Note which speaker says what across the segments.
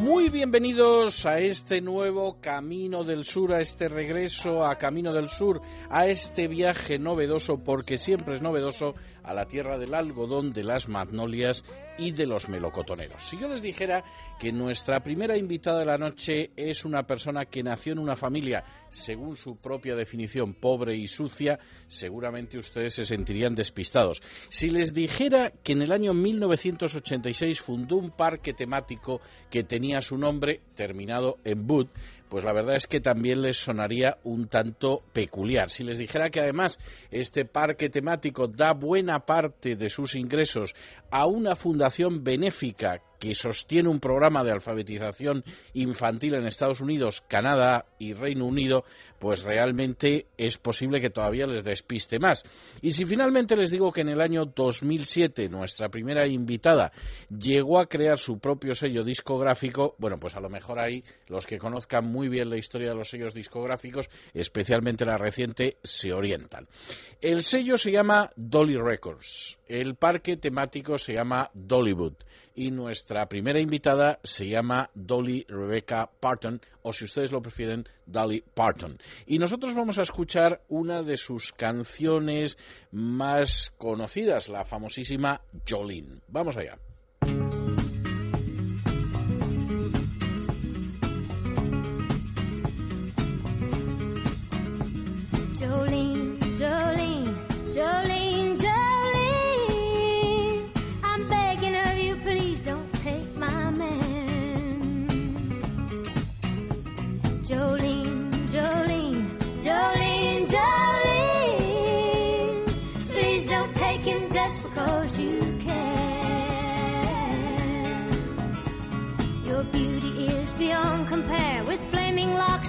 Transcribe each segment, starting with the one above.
Speaker 1: Muy bienvenidos a este nuevo Camino del Sur, a este regreso a Camino del Sur, a este viaje novedoso, porque siempre es novedoso, a la tierra del algodón, de las magnolias y de los melocotoneros. Si yo les dijera que nuestra primera invitada de la noche es una persona que nació en una familia, según su propia definición, pobre y sucia, seguramente ustedes se sentirían despistados. Si les dijera que en el año 1986 fundó un parque temático que tenía su nombre, terminado en Bud, pues la verdad es que también les sonaría un tanto peculiar. Si les dijera que además este parque temático da buena parte de sus ingresos a una fundación benéfica que sostiene un programa de alfabetización infantil en Estados Unidos, Canadá y Reino Unido, pues realmente es posible que todavía les despiste más. Y si finalmente les digo que en el año 2007 nuestra primera invitada llegó a crear su propio sello discográfico, bueno, pues a lo mejor ahí los que conozcan muy bien la historia de los sellos discográficos, especialmente la reciente, se orientan. El sello se llama Dolly Records, el parque temático se llama Dollywood y nuestra primera invitada se llama Dolly Rebecca Parton, o si ustedes lo prefieren, Dolly Parton. Y nosotros vamos a escuchar una de sus canciones más conocidas, la famosísima Jolene. Vamos allá.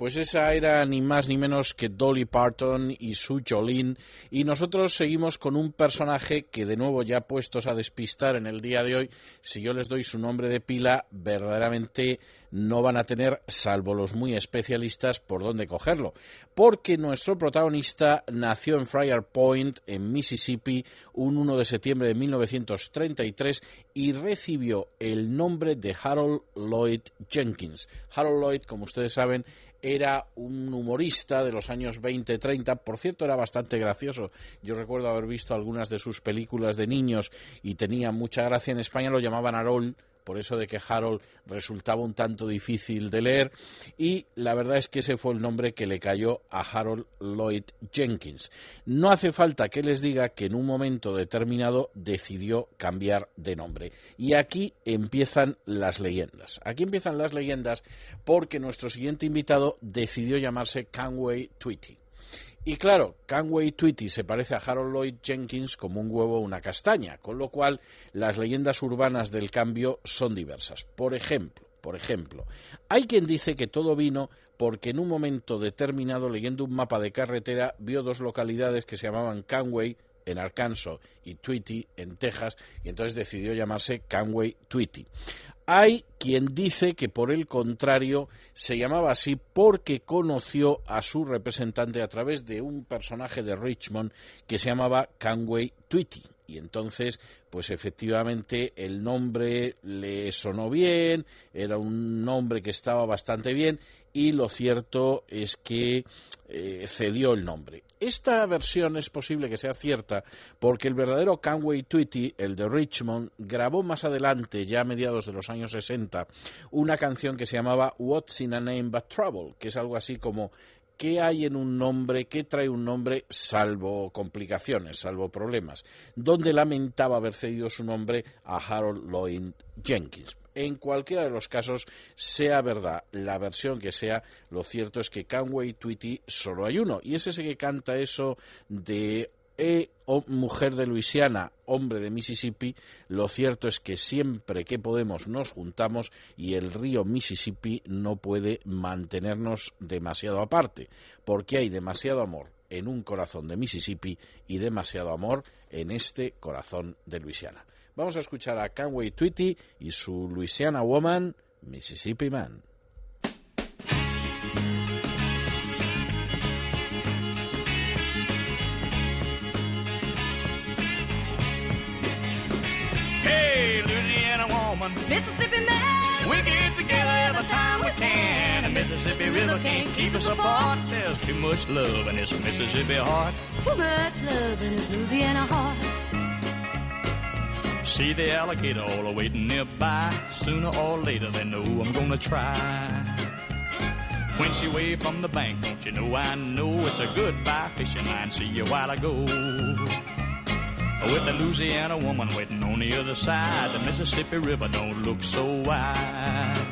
Speaker 1: Pues esa era ni más ni menos que Dolly Parton y su Jolene. Y nosotros seguimos con un personaje que, de nuevo, ya puestos a despistar en el día de hoy, si yo les doy su nombre de pila, verdaderamente no van a tener, salvo los muy especialistas, por dónde cogerlo. Porque nuestro protagonista nació en Friar Point, en Mississippi, un 1 de septiembre de 1933 y recibió el nombre de Harold Lloyd Jenkins. Harold Lloyd, como ustedes saben, era un humorista de los años 20-30. Por cierto, era bastante gracioso. Yo recuerdo haber visto algunas de sus películas de niños y tenía mucha gracia. En España lo llamaban Harold por eso de que Harold resultaba un tanto difícil de leer y la verdad es que ese fue el nombre que le cayó a Harold Lloyd Jenkins. No hace falta que les diga que en un momento determinado decidió cambiar de nombre. Y aquí empiezan las leyendas. Aquí empiezan las leyendas porque nuestro siguiente invitado decidió llamarse Canway Tweety. Y claro, Canway Tweety se parece a Harold Lloyd Jenkins como un huevo o una castaña, con lo cual las leyendas urbanas del cambio son diversas. Por ejemplo, por ejemplo, hay quien dice que todo vino porque en un momento determinado, leyendo un mapa de carretera, vio dos localidades que se llamaban Canway en Arkansas y Tweety en Texas, y entonces decidió llamarse Canway Tweety. Hay quien dice que por el contrario se llamaba así porque conoció a su representante a través de un personaje de Richmond que se llamaba Canway Tweety. Y entonces, pues efectivamente el nombre le sonó bien, era un nombre que estaba bastante bien y lo cierto es que eh, cedió el nombre. Esta versión es posible que sea cierta porque el verdadero Canway Tweety, el de Richmond, grabó más adelante, ya a mediados de los años 60, una canción que se llamaba What's in a Name But Trouble, que es algo así como ¿Qué hay en un nombre? ¿Qué trae un nombre salvo complicaciones, salvo problemas? Donde lamentaba haber cedido su nombre a Harold Lloyd Jenkins. En cualquiera de los casos, sea verdad la versión que sea, lo cierto es que Canway Tweety solo hay uno. Y es ese que canta eso de e mujer de Luisiana, hombre de Mississippi, lo cierto es que siempre que podemos nos juntamos y el río Mississippi no puede mantenernos demasiado aparte, porque hay demasiado amor en un corazón de Mississippi y demasiado amor en este corazón de Luisiana. Vamos a escuchar a Canway Tweety y su Louisiana Woman, Mississippi Man.
Speaker 2: Mississippi man,
Speaker 3: we get together every time we can. The Mississippi River can't keep us apart. There's too much love in this Mississippi heart.
Speaker 2: too much love in his Louisiana heart.
Speaker 3: See the alligator all waiting nearby. Sooner or later they know I'm gonna try. When she waved from the bank, don't you know I know it's a goodbye fishing line. See you while I go. With the Louisiana woman waiting on the other side, the Mississippi River don't look so wide.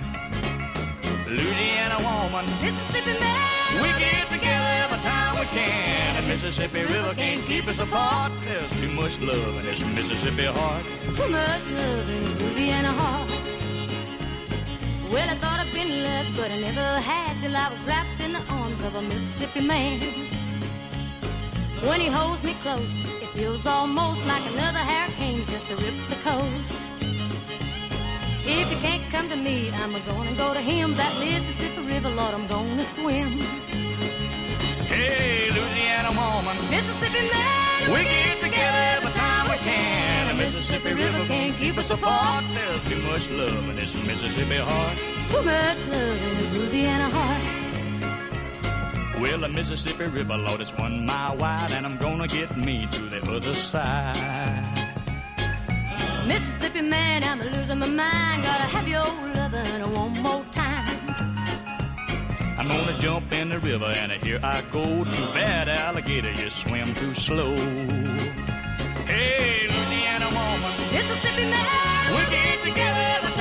Speaker 3: Louisiana woman,
Speaker 2: Mississippi man,
Speaker 3: we get together every time we can. The Mississippi River can't keep us apart. There's too much love in this Mississippi heart.
Speaker 2: too much love in Louisiana heart. Well, I thought I'd been left, but I never had till I was wrapped in the arms of a Mississippi man. When he holds me close, feels almost like another hurricane just to rip the coast. If you can't come to me, I'm gonna go to him. That Mississippi River, Lord, I'm gonna swim.
Speaker 3: Hey, Louisiana woman,
Speaker 2: Mississippi man,
Speaker 3: we get together every time we can. The Mississippi River can't keep us apart. There's too much love in this Mississippi heart.
Speaker 2: too much love in his Louisiana heart.
Speaker 3: Well, the Mississippi River, Lord, it's one mile wide, and I'm gonna get me to the other side.
Speaker 2: Mississippi man, I'm losing my mind. Gotta have your loving one more time.
Speaker 3: I'm gonna jump in the river, and here I go. Too bad, alligator, you swim too slow. Hey, Louisiana woman,
Speaker 2: Mississippi man,
Speaker 3: we'll get together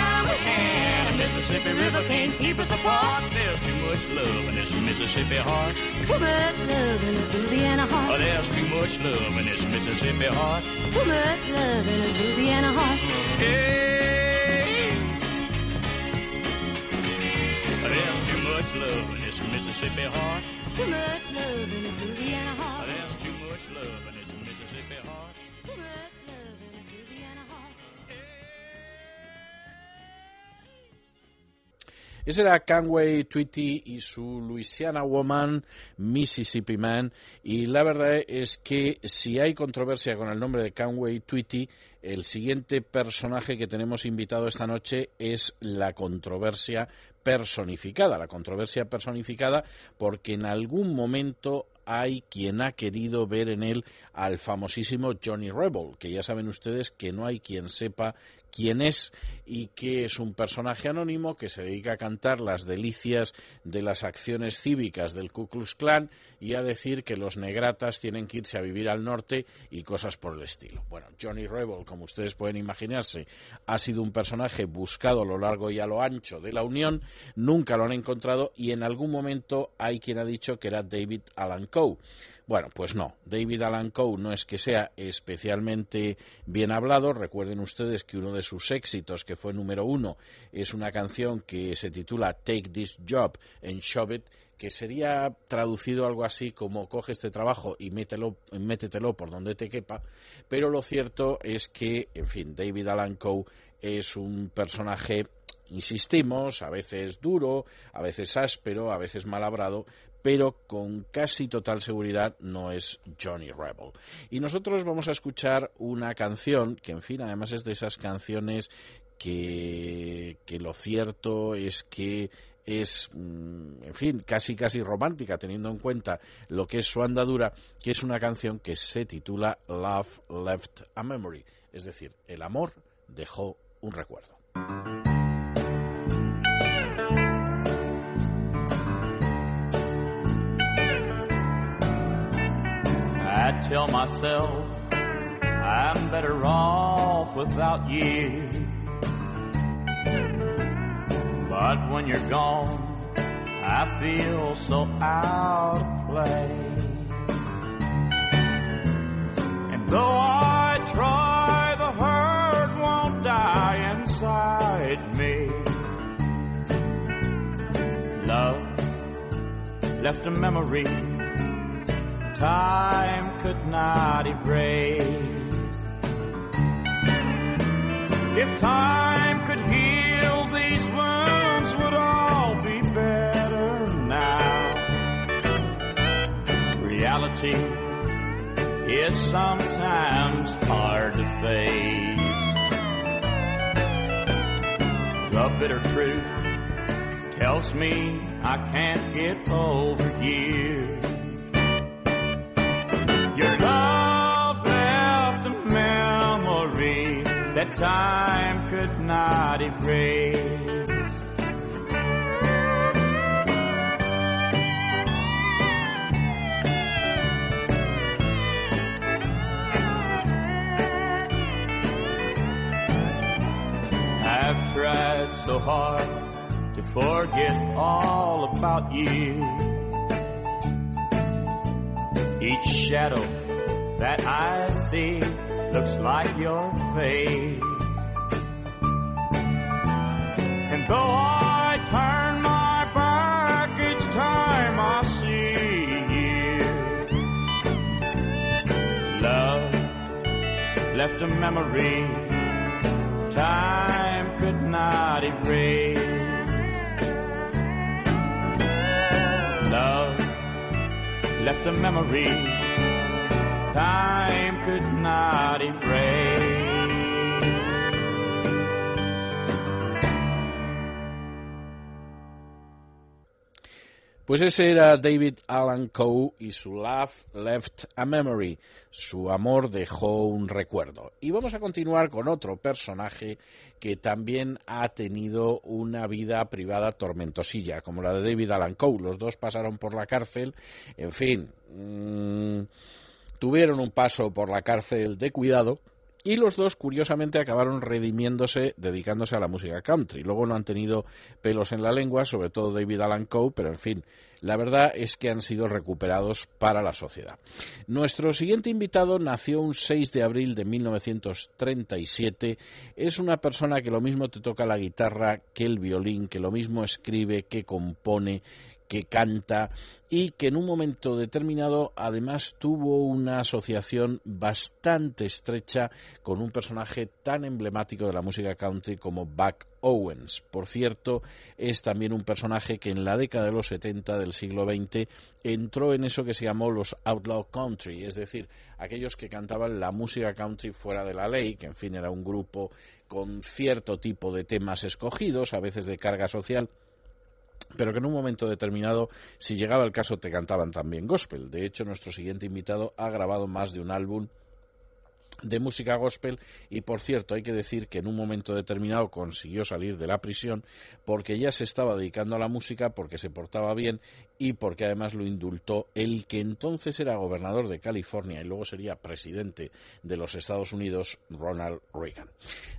Speaker 3: Mississippi River can't keep us apart. There's too much love in this Mississippi heart.
Speaker 2: too much love in his Louisiana
Speaker 3: Oh,
Speaker 2: heart.
Speaker 3: there's too much love in this Mississippi heart.
Speaker 2: Too much love in his Louisiana heart.
Speaker 3: Hey, there's too much much love in this Mississippi heart.
Speaker 2: Too much love in a Louisiana heart.
Speaker 3: There's too much love
Speaker 1: Ese era Canway Tweety y su Louisiana Woman, Mississippi Man. Y la verdad es que si hay controversia con el nombre de Canway Tweety, el siguiente personaje que tenemos invitado esta noche es la controversia personificada. La controversia personificada porque en algún momento hay quien ha querido ver en él al famosísimo Johnny Rebel, que ya saben ustedes que no hay quien sepa quién es y que es un personaje anónimo que se dedica a cantar las delicias de las acciones cívicas del Ku Klux Klan y a decir que los negratas tienen que irse a vivir al norte y cosas por el estilo. Bueno, Johnny Rebel, como ustedes pueden imaginarse, ha sido un personaje buscado a lo largo y a lo ancho de la Unión, nunca lo han encontrado y en algún momento hay quien ha dicho que era David Alan Coe. Bueno, pues no. David Alan Coe no es que sea especialmente bien hablado. Recuerden ustedes que uno de sus éxitos, que fue número uno, es una canción que se titula Take This Job and Shove It, que sería traducido algo así como coge este trabajo y mételo, métetelo por donde te quepa. Pero lo cierto es que, en fin, David Alan Coe es un personaje insistimos, a veces duro, a veces áspero, a veces malabrado, pero con casi total seguridad no es Johnny Rebel. Y nosotros vamos a escuchar una canción que, en fin, además es de esas canciones que, que lo cierto es que es, mm, en fin, casi casi romántica, teniendo en cuenta lo que es su andadura, que es una canción que se titula Love Left a Memory, es decir, el amor dejó un recuerdo.
Speaker 3: I tell myself I'm better off without you. But when you're gone, I feel so out of place. And though I try, the hurt won't die inside me. Love left a memory time could not erase. If time could heal these wounds, would all be better now. Reality is sometimes hard to face. The bitter truth tells me I can't get over you. That time could not erase. I've tried so hard to forget all about you. Each shadow that I see looks like your face. And though I turn my back each time I see you, love left a memory time could not erase. Love left a memory time could not erase.
Speaker 1: Pues ese era David Alan Coe y su Love Left a Memory. Su amor dejó un recuerdo. Y vamos a continuar con otro personaje que también ha tenido una vida privada tormentosilla, como la de David Alan Coe. Los dos pasaron por la cárcel. En fin, mmm, tuvieron un paso por la cárcel de cuidado Y los dos, curiosamente, acabaron redimiéndose dedicándose a la música country. Luego no han tenido pelos en la lengua, sobre todo David Alan Coe, pero en fin, la verdad es que han sido recuperados para la sociedad. Nuestro siguiente invitado nació un 6 de abril de 1937. Es una persona que lo mismo te toca la guitarra que el violín, que lo mismo escribe, que compone, que canta y que en un momento determinado además tuvo una asociación bastante estrecha con un personaje tan emblemático de la música country como Buck Owens. Por cierto, es también un personaje que en la década de los 70 del siglo XX entró en eso que se llamó los outlaw country, es decir, aquellos que cantaban la música country fuera de la ley, que en fin era un grupo con cierto tipo de temas escogidos, a veces de carga social, pero que en un momento determinado, si llegaba el caso, te cantaban también gospel. De hecho, nuestro siguiente invitado ha grabado más de un álbum de música gospel y por cierto hay que decir que en un momento determinado consiguió salir de la prisión porque ya se estaba dedicando a la música porque se portaba bien y porque además lo indultó el que entonces era gobernador de California y luego sería presidente de los Estados Unidos Ronald Reagan.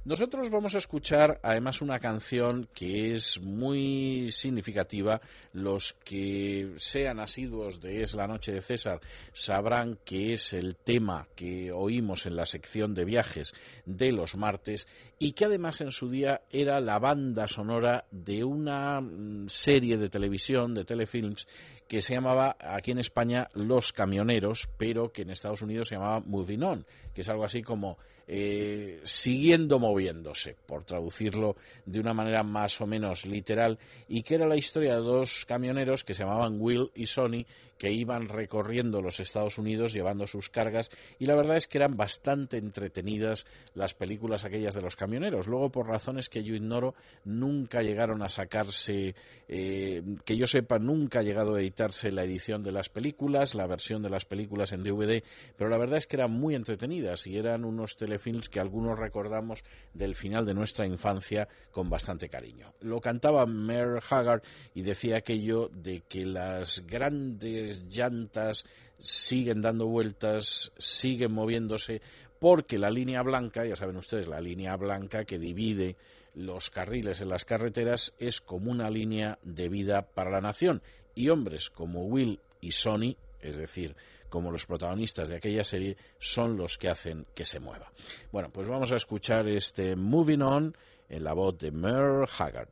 Speaker 1: Nosotros vamos a escuchar además una canción que es muy significativa los que sean asiduos de Es la noche de César sabrán que es el tema que oímos en la sección de viajes de los martes y que además en su día era la banda sonora de una mm, serie de televisión, de telefilms, que se llamaba aquí en España Los Camioneros, pero que en Estados Unidos se llamaba Moving On, que es algo así como eh, siguiendo moviéndose, por traducirlo de una manera más o menos literal, y que era la historia de dos camioneros que se llamaban Will y Sonny, que iban recorriendo los Estados Unidos llevando sus cargas, y la verdad es que eran bastante entretenidas las películas aquellas de los camioneros. Luego, por razones que yo ignoro, nunca llegaron a sacarse, eh, que yo sepa, nunca ha llegado a editarse la edición de las películas, la versión de las películas en DVD, pero la verdad es que eran muy entretenidas y eran unos telefilms que algunos recordamos del final de nuestra infancia con bastante cariño. Lo cantaba Mer Haggard y decía aquello de que las grandes llantas siguen dando vueltas, siguen moviéndose, porque la línea blanca, ya saben ustedes, la línea blanca que divide los carriles en las carreteras es como una línea de vida para la nación. Y hombres como Will y Sonny, es decir, como los protagonistas de aquella serie, son los que hacen que se mueva. Bueno, pues vamos a escuchar este Moving On en la voz de Mer Haggard.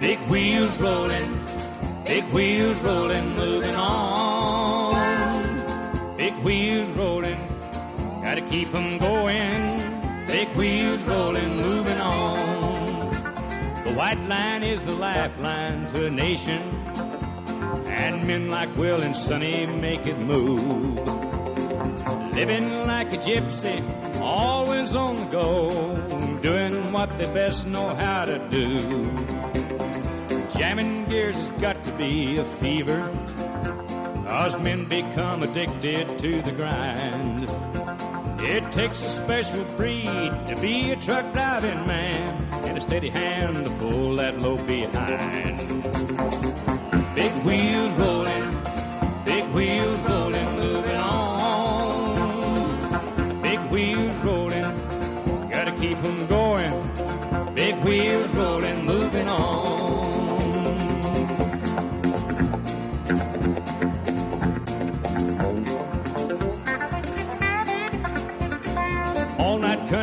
Speaker 3: Big wheels rolling, big wheels rolling, moving on. Big wheels rolling, gotta keep 'em going. Big wheels rolling, moving on. The white line is the lifeline to a nation, and men like Will and Sonny make it move. Living like a gypsy, always on the go, doing what they best know how to do. Jamming gears has got to be a fever, cause men become addicted to the grind. It takes a special breed to be a truck driving man and a steady hand to pull that load behind. Big wheels rolling, big wheels rolling,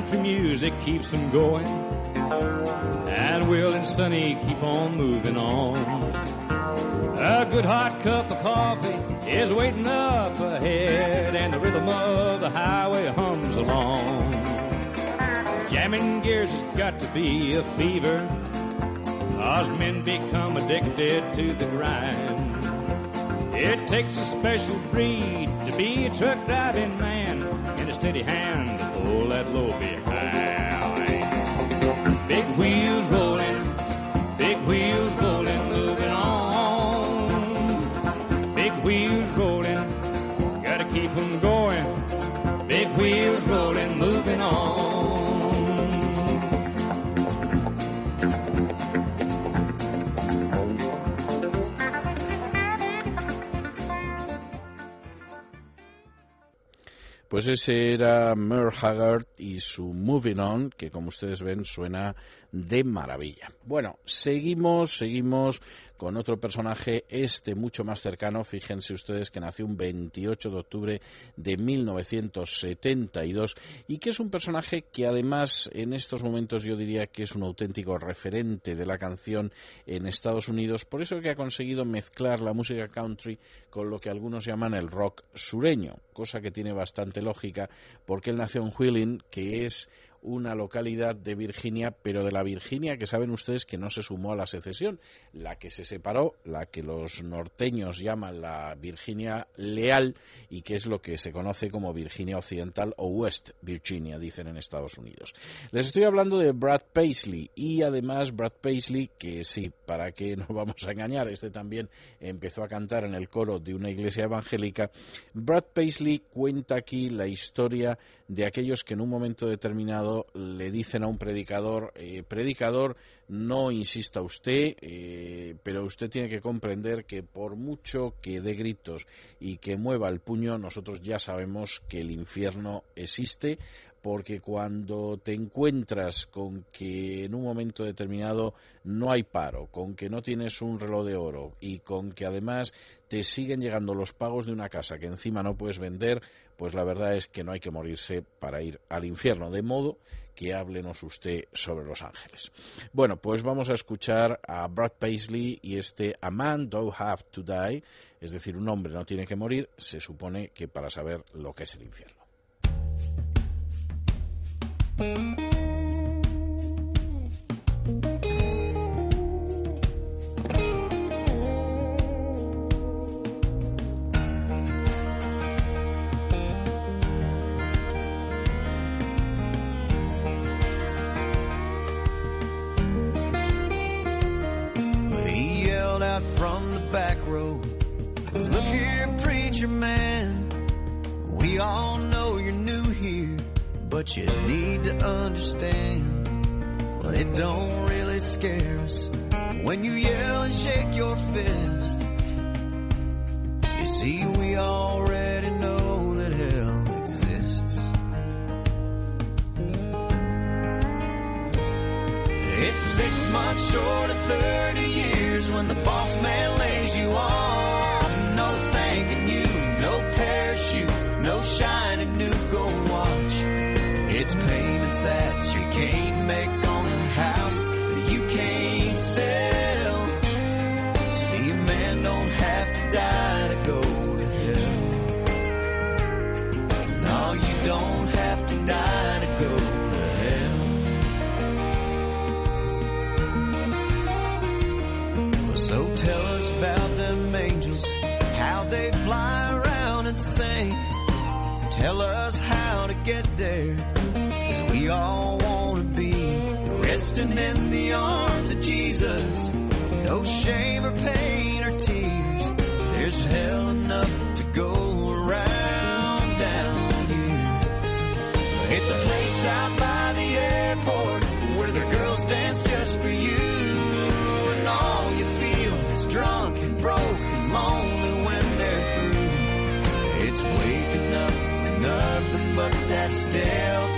Speaker 3: country music keeps them going. And Will and Sonny keep on moving on. A good hot cup of coffee is waiting up ahead, and the rhythm of the highway hums along. Jamming gears has got to be a fever, cause men become addicted to the grind. It takes a special breed to be a truck driving man and a steady hand to pull that load behind. Big wheels rolling, big wheels rolling, moving on. Big wheels rolling, gotta keep 'em going. Big wheels rolling, moving on.
Speaker 1: Pues ese era Merle Haggard y su Moving On, que como ustedes ven suena de maravilla. Bueno, seguimos, seguimos con otro personaje, este mucho más cercano. Fíjense ustedes que nació un 28 de octubre de 1972 y que es un personaje que además en estos momentos yo diría que es un auténtico referente de la canción en Estados Unidos, por eso que ha conseguido mezclar la música country con lo que algunos llaman el rock sureño, cosa que tiene bastante lógica porque él nació en Wheeling, que es una localidad de Virginia, pero de la Virginia que saben ustedes que no se sumó a la secesión, la que se separó, la que los norteños llaman la Virginia leal y que es lo que se conoce como Virginia Occidental o West Virginia, dicen en Estados Unidos. Les estoy hablando de Brad Paisley y además Brad Paisley, que sí, para que no vamos a engañar, este también empezó a cantar en el coro de una iglesia evangélica, Brad Paisley cuenta aquí la historia de aquellos que en un momento determinado le dicen a un predicador, eh, predicador, no insista usted, eh, pero usted tiene que comprender que por mucho que dé gritos y que mueva el puño, nosotros ya sabemos que el infierno existe, porque cuando te encuentras con que en un momento determinado no hay paro, con que no tienes un reloj de oro y con que además te siguen llegando los pagos de una casa que encima no puedes vender, pues la verdad es que no hay que morirse para ir al infierno. De modo que háblenos usted sobre Los Ángeles. Bueno, pues vamos a escuchar a Brad Paisley y este A Man Don't Have to Die, es decir, un hombre no tiene que morir, se supone que para saber lo que es el infierno.
Speaker 4: He yelled out from the back row, Look here, preacher man. We all but you need to understand. Well, it don't really scare us when you yell and shake your fist. You see, we already know that hell exists. It's six months short of 30 years when the boss man lays you off. No thanking you, no parachute, no shiny new payments that you can't make on a house that you can't sell. See, a man don't have to die to go to hell. No, you don't have to die to go to hell. So tell us about them angels, how they fly around and sing. Tell us how to get there, we all want to be resting in the arms of Jesus. No shame or pain or tears. There's hell enough to go around down here. It's a place out by the airport where the girls dance just for you. And all you feel is drunk and broke and lonely when they're through. It's waking up with nothing but that stale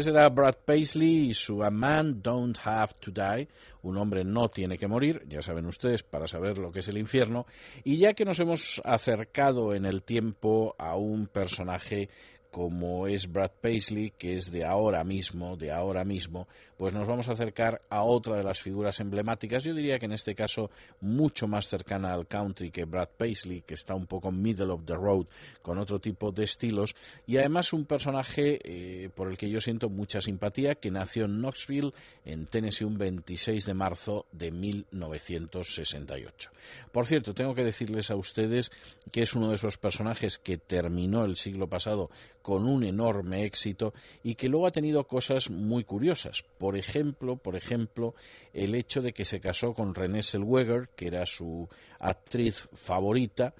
Speaker 1: Ese era Brad Paisley y su A Man Don't Have to Die, un hombre no tiene que morir, ya saben ustedes, para saber lo que es el infierno. Y ya que nos hemos acercado en el tiempo a un personaje como es Brad Paisley, que es de ahora mismo, de ahora mismo, pues nos vamos a acercar a otra de las figuras emblemáticas, yo diría que en este caso mucho más cercana al country que Brad Paisley, que está un poco middle of the road, con otro tipo de estilos, y además un personaje eh, por el que yo siento mucha simpatía, que nació en Knoxville, en Tennessee, un 26 de marzo de 1968. Por cierto, tengo que decirles a ustedes que es uno de esos personajes que terminó el siglo pasado con un enorme éxito y que luego ha tenido cosas muy curiosas. Por ejemplo, por ejemplo, el hecho de que se casó con Renée Zellweger, que era su actriz favorita,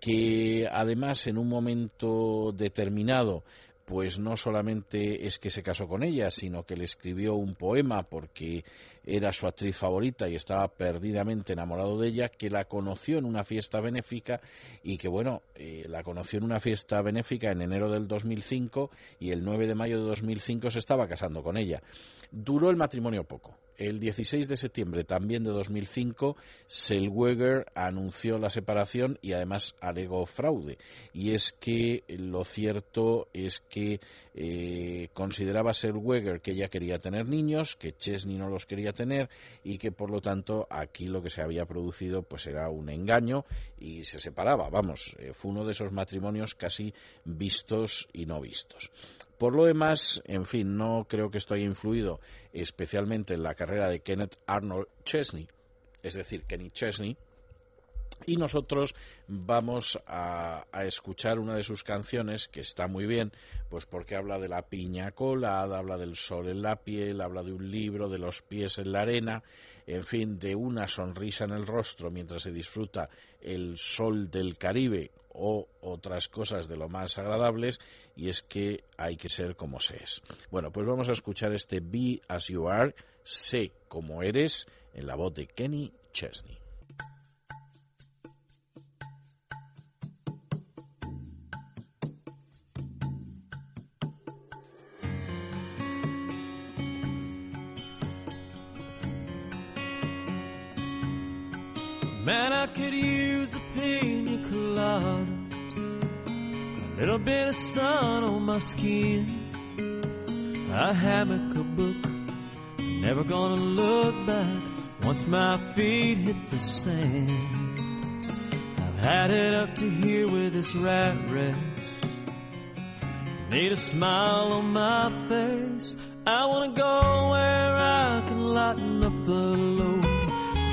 Speaker 1: que además en un momento determinado pues no solamente es que se casó con ella, sino que le escribió un poema porque era su actriz favorita y estaba perdidamente enamorado de ella, que la conoció en una fiesta benéfica y que, bueno, eh, la conoció en una fiesta benéfica en enero del 2005 y el 9 de mayo de 2005 se estaba casando con ella. Duró el matrimonio poco. El 16 de septiembre también de 2005, Selweger anunció la separación y además alegó fraude. Y es que lo cierto es que eh, consideraba Selweger que ella quería tener niños, que Chesney no los quería tener y que por lo tanto aquí lo que se había producido pues era un engaño y se separaba. Vamos, eh, fue uno de esos matrimonios casi vistos y no vistos. Por lo demás, en fin, no creo que esto haya influido especialmente en la carrera de Kenneth Arnold Chesney, es decir, Kenny Chesney, y nosotros vamos a, escuchar una de sus canciones que está muy bien, pues porque habla de la piña colada, habla del sol en la piel, habla de un libro, de los pies en la arena, en fin, de una sonrisa en el rostro mientras se disfruta el sol del Caribe o otras cosas de lo más agradables y es que hay que ser como se es. Bueno, pues vamos a escuchar este Be As You Are, sé como eres, en la voz de Kenny Chesney.
Speaker 5: Man, I could use a pina colada. A little bit of sun on my skin. A hammock, a book. Never gonna look back once my feet hit the sand. I've had it up to here with this rat race. Need a smile on my face. I wanna go where I can lighten up the load.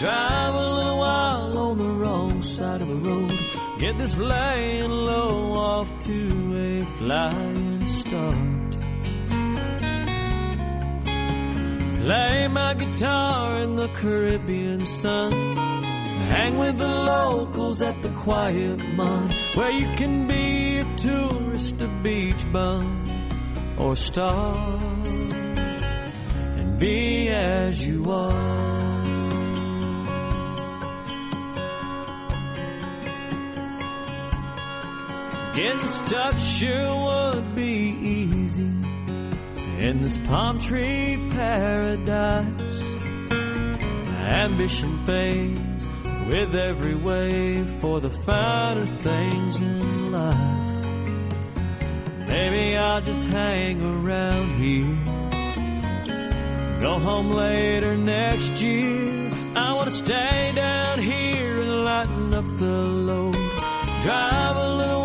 Speaker 5: Drive a little while on the wrong side of the road. Get this laying low off to a flying start. Play my guitar in the Caribbean sun. Hang with the locals at the quiet mud. Where you can be a tourist, a beach bum, or star. And be as you are. Getting stuck sure would be easy in this palm tree paradise. Ambition fades with every wave for the finer things in life. Maybe I'll just hang around here. Go home later next year. I wanna stay down here and lighten up the load. Drive a little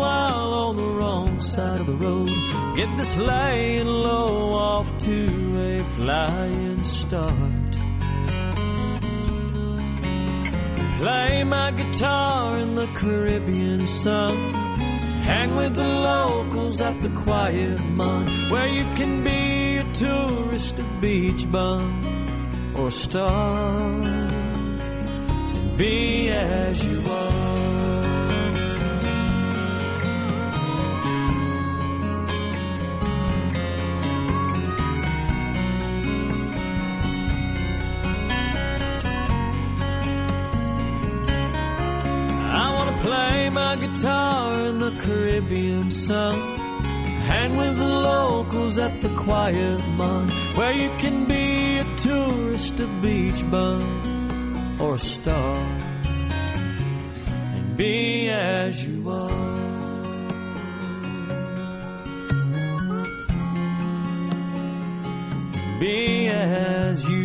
Speaker 5: side of the road. Get this laying low off to a flying start. Play my guitar in the Caribbean sun. Hang with the locals at the quiet mon, where you can be a tourist, a beach bum, or a star. Be as you are. My guitar in the Caribbean sun. Hang with the locals at the quiet mon, where you can be a tourist, a beach bum, or a star. And be as you are. Be as you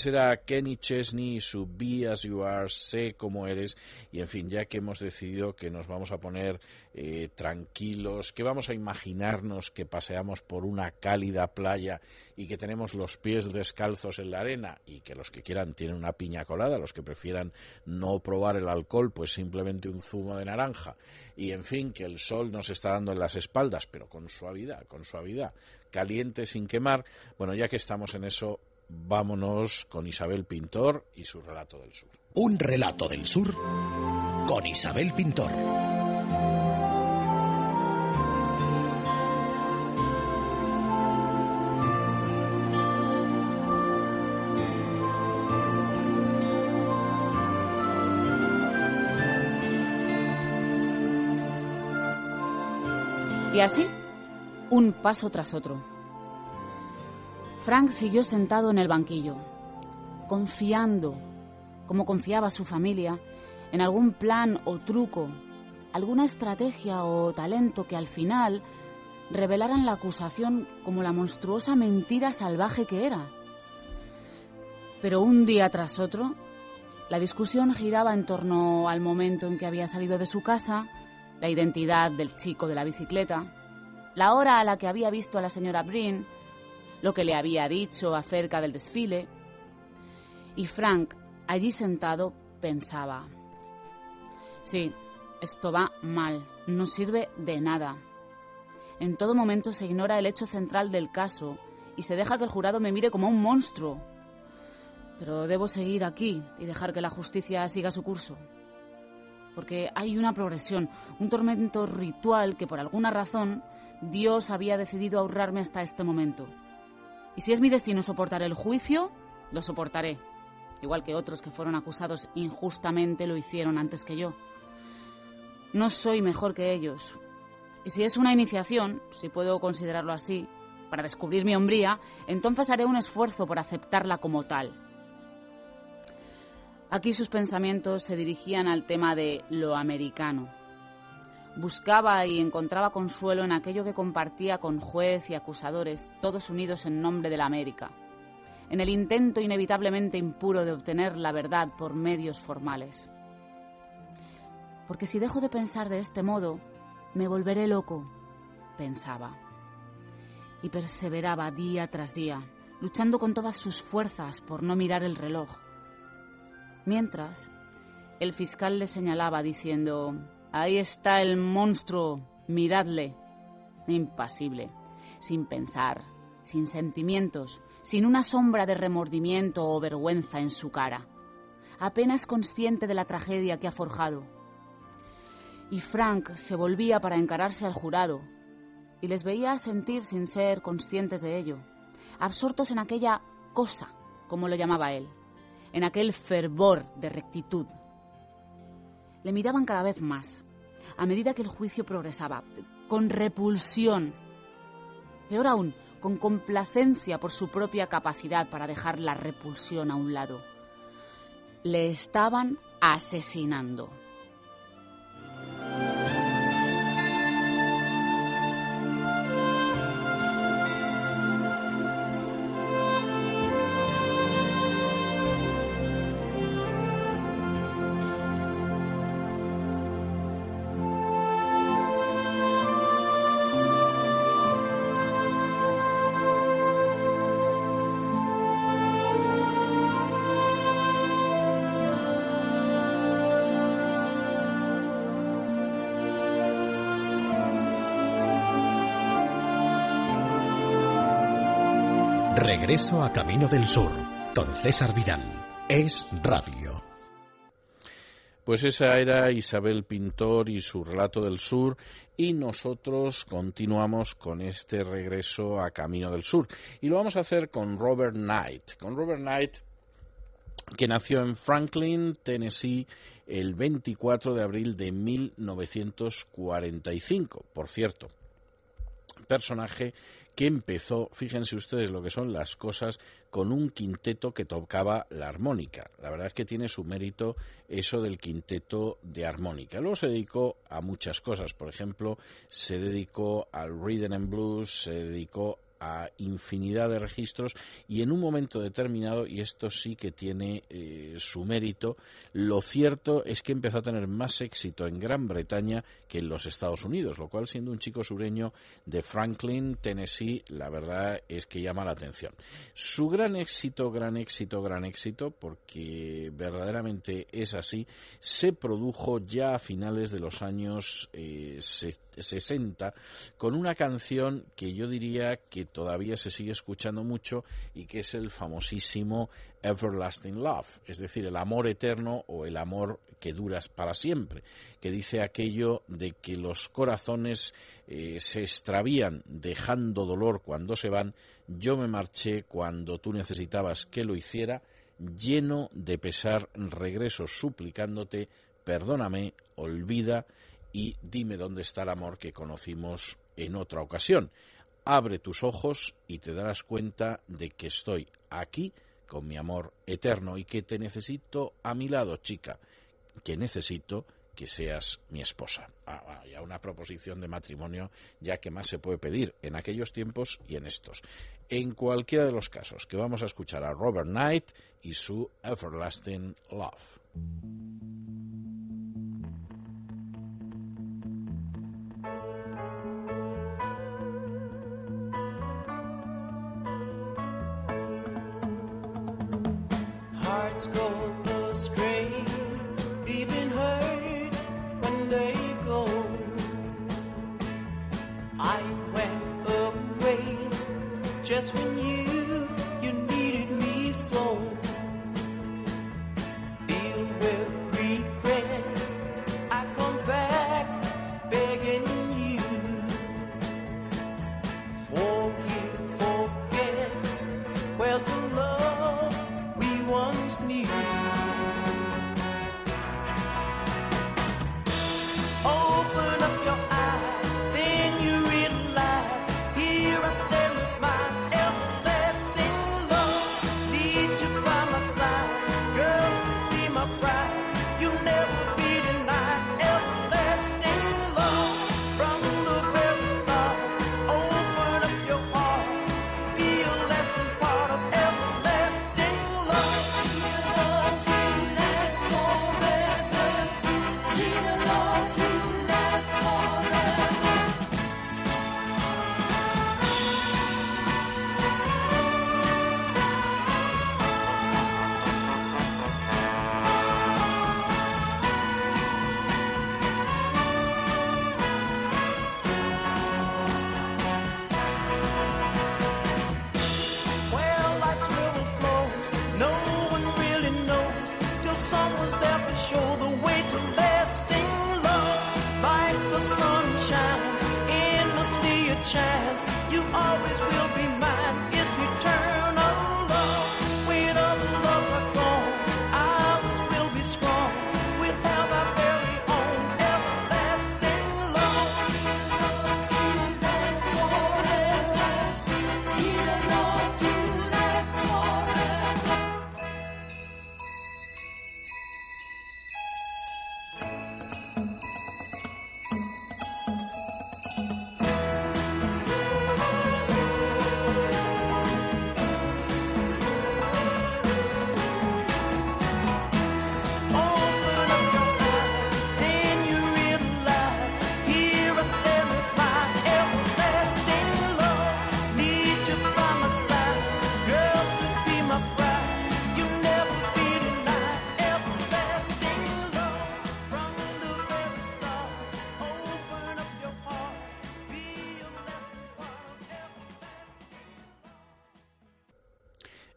Speaker 1: Ese era Kenny Chesney su Be As You Are, sé cómo eres. Y en fin, ya que hemos decidido que nos vamos a poner eh, tranquilos, que vamos a imaginarnos que paseamos por una cálida playa y que tenemos los pies descalzos en la arena y que los que quieran tienen una piña colada, los que prefieran no probar el alcohol, pues simplemente un zumo de naranja. Y en fin, que el sol nos está dando en las espaldas, pero con suavidad, con suavidad, caliente sin quemar. Bueno, ya que estamos en eso, vámonos con Isabel Pintor y su relato del sur.
Speaker 6: Un relato del sur con Isabel Pintor.
Speaker 7: Y así, un paso tras otro. Frank siguió sentado en el banquillo, confiando, como confiaba su familia, en algún plan o truco, alguna estrategia o talento que al final revelaran la acusación como la monstruosa mentira salvaje que era. Pero un día tras otro, la discusión giraba en torno al momento en que había salido de su casa, la identidad del chico de la bicicleta, la hora a la que había visto a la señora Brin, lo que le había dicho acerca del desfile. Y Frank, allí sentado, pensaba, sí, esto va mal, no sirve de nada. En todo momento se ignora el hecho central del caso y se deja que el jurado me mire como un monstruo. Pero debo seguir aquí y dejar que la justicia siga su curso. Porque hay una progresión, un tormento ritual que por alguna razón Dios había decidido ahorrarme hasta este momento. Y si es mi destino soportar el juicio, lo soportaré, igual que otros que fueron acusados injustamente lo hicieron antes que yo. No soy mejor que ellos. Y si es una iniciación, si puedo considerarlo así, para descubrir mi hombría, entonces haré un esfuerzo por aceptarla como tal. Aquí sus pensamientos se dirigían al tema de lo americano. Buscaba y encontraba consuelo en aquello que compartía con juez y acusadores, todos unidos en nombre de la América, en el intento inevitablemente impuro de obtener la verdad por medios formales. Porque si dejo de pensar de este modo, me volveré loco, pensaba. Y perseveraba día tras día, luchando con todas sus fuerzas por no mirar el reloj. Mientras, el fiscal le señalaba diciendo, Ahí está el monstruo, miradle. Impasible, sin pensar, sin sentimientos, sin una sombra de remordimiento o vergüenza en su cara, apenas consciente de la tragedia que ha forjado. Y Frank se volvía para encararse al jurado, y les veía sentir sin ser conscientes de ello, absortos en aquella cosa, como lo llamaba él, en aquel fervor de rectitud. Le miraban cada vez más, a medida que el juicio progresaba, con repulsión. Peor aún, con complacencia por su propia capacidad para dejar la repulsión a un lado. Le estaban asesinando.
Speaker 6: Regreso a Camino del Sur con César Vidal. Es Radio.
Speaker 1: Pues esa era Isabel Pintor y su relato del sur y nosotros continuamos con este regreso a Camino del Sur y lo vamos a hacer con Robert Knight. Con Robert Knight que nació en Franklin, Tennessee, el 24 de abril de 1945. Por cierto, personaje que empezó, fíjense ustedes lo que son las cosas, con un quinteto que tocaba la armónica. La verdad es que tiene su mérito eso del quinteto de armónica. Luego se dedicó a muchas cosas, por ejemplo, se dedicó al rhythm and blues, se dedicó a infinidad de registros y en un momento determinado, y esto sí que tiene eh, su mérito, lo cierto es que empezó a tener más éxito en Gran Bretaña que en los Estados Unidos, lo cual siendo un chico sureño de Franklin, Tennessee, la verdad es que llama la atención. Su gran éxito, gran éxito, gran éxito, porque verdaderamente es así, se produjo ya a finales de los años 60 eh, con una canción que yo diría que todavía se sigue escuchando mucho y que es el famosísimo Everlasting Love, es decir, el amor eterno o el amor que duras para siempre, que dice aquello de que los corazones eh, se extravían dejando dolor cuando se van, yo me marché cuando tú necesitabas que lo hiciera, lleno de pesar regreso suplicándote, perdóname, olvida y dime dónde está el amor que conocimos en otra ocasión abre tus ojos y te darás cuenta de que estoy aquí con mi amor eterno y que te necesito a mi lado, chica, que necesito que seas mi esposa. Ah, ya una proposición de matrimonio, ya que más se puede pedir en aquellos tiempos y en estos. En cualquiera de los casos, que vamos a escuchar a Robert Knight y su Everlasting Love.
Speaker 8: Hearts go astray, leaving hurt when they go. I went away just when you you needed me so. Filled with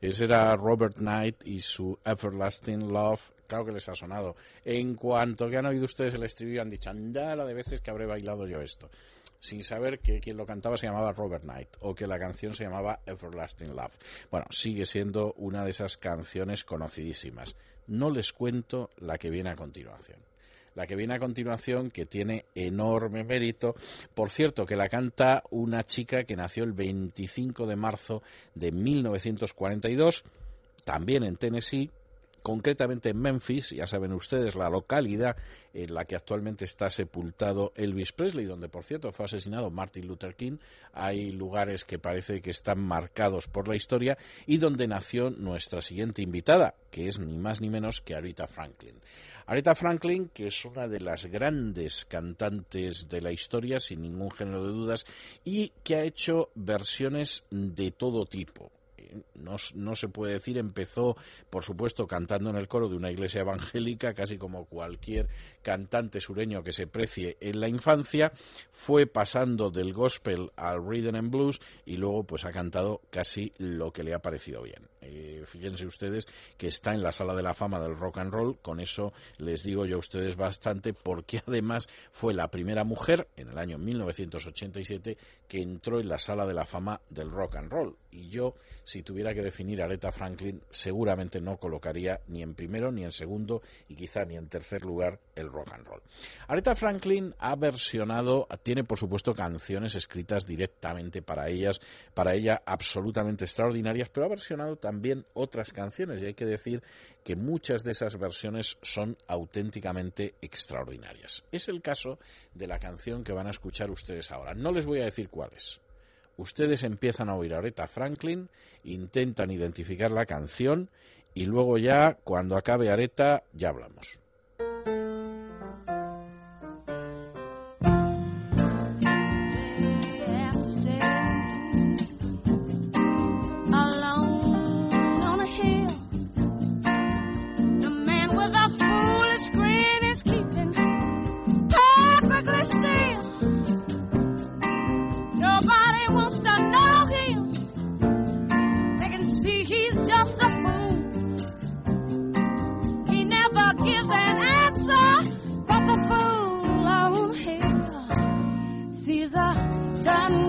Speaker 1: Ese era Robert Knight y su Everlasting Love. Claro que les ha sonado. En cuanto que han oído ustedes el estribillo, han dicho, anda la de veces que habré bailado yo esto. Sin saber que quien lo cantaba se llamaba Robert Knight o que la canción se llamaba Everlasting Love. Bueno, sigue siendo una de esas canciones conocidísimas. No les cuento la que viene a continuación la que viene a continuación, que tiene enorme mérito. Por cierto, que la canta una chica que nació el 25 de marzo de 1942, también en Tennessee, concretamente en Memphis, ya saben ustedes, la localidad en la que actualmente está sepultado Elvis Presley, donde por cierto fue asesinado Martin Luther King. Hay lugares que parece que están marcados por la historia y donde nació nuestra siguiente invitada, que es ni más ni menos que Aretha Franklin. Aretha Franklin, que es una de las grandes cantantes de la historia, sin ningún género de dudas, y que ha hecho versiones de todo tipo no, no, se puede decir, empezó, por supuesto, cantando en el coro de una iglesia evangélica, casi como cualquier cantante sureño que se precie en la infancia, fue pasando del gospel al rhythm and blues y luego pues ha cantado casi lo que le ha parecido bien. Eh, fíjense ustedes que está en la sala de la fama del rock and roll, con eso les digo yo a ustedes bastante, porque además fue la primera mujer en el año 1987 que entró en la sala de la fama del rock and roll. Y yo, si tuviera que definir a Aretha Franklin, seguramente no colocaría ni en primero, ni en segundo y quizá ni en tercer lugar el rock and roll. Aretha Franklin ha versionado, tiene por supuesto canciones escritas directamente para ellas, para ella absolutamente extraordinarias, pero ha versionado también otras canciones y hay que decir que muchas de esas versiones son auténticamente extraordinarias. Es el caso de la canción que van a escuchar ustedes ahora. No les voy a decir cuál es ustedes empiezan a oír a Aretha Franklin, intentan identificar la canción y luego ya, cuando acabe Aretha, ya hablamos. sun.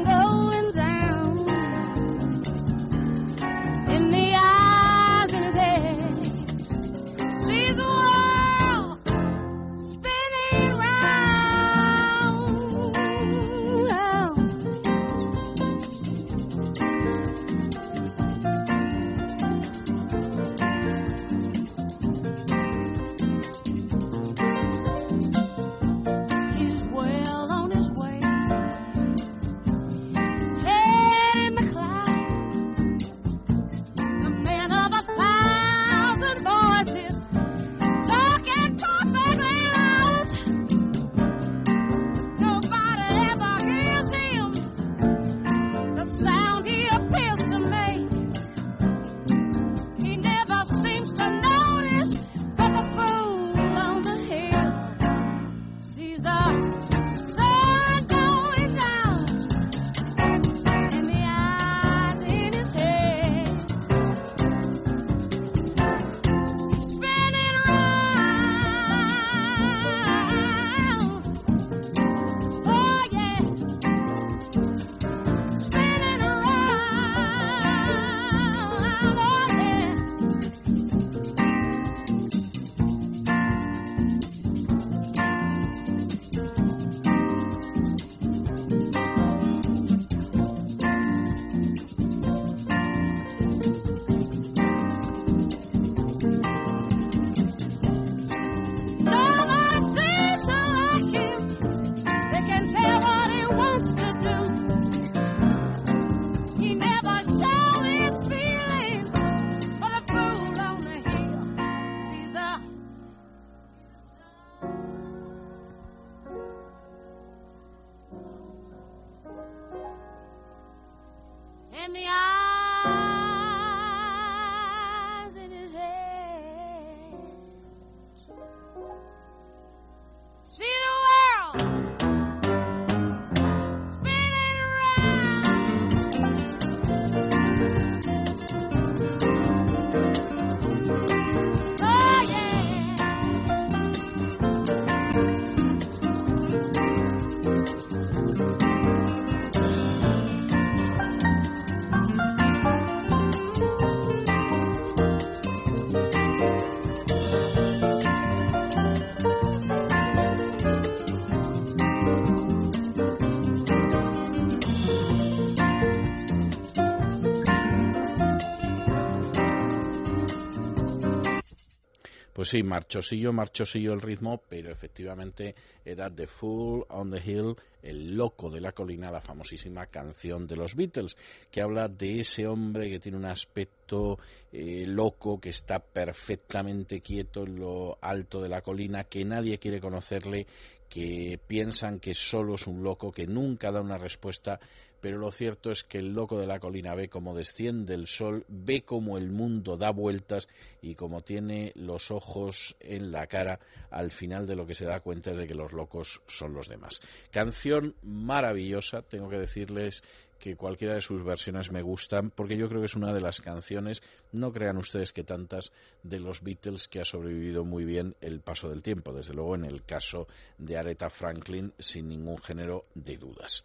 Speaker 1: Sí, marchosillo, marchosillo el ritmo, pero efectivamente era The Fool on the Hill, el loco de la colina, la famosísima canción de los Beatles, que habla de ese hombre que tiene un aspecto eh, loco, que está perfectamente quieto en lo alto de la colina, que nadie quiere conocerle, que piensan que solo es un loco, que nunca da una respuesta, pero lo cierto es que el loco de la colina ve cómo desciende el sol, ve cómo el mundo da vueltas y como tiene los ojos en la cara, al final de lo que se da cuenta es de que los locos son los demás. Canción maravillosa, tengo que decirles que cualquiera de sus versiones me gustan, porque yo creo que es una de las canciones, no crean ustedes que tantas, de los Beatles que ha sobrevivido muy bien el paso del tiempo, desde luego en el caso de Aretha Franklin, sin ningún género de dudas.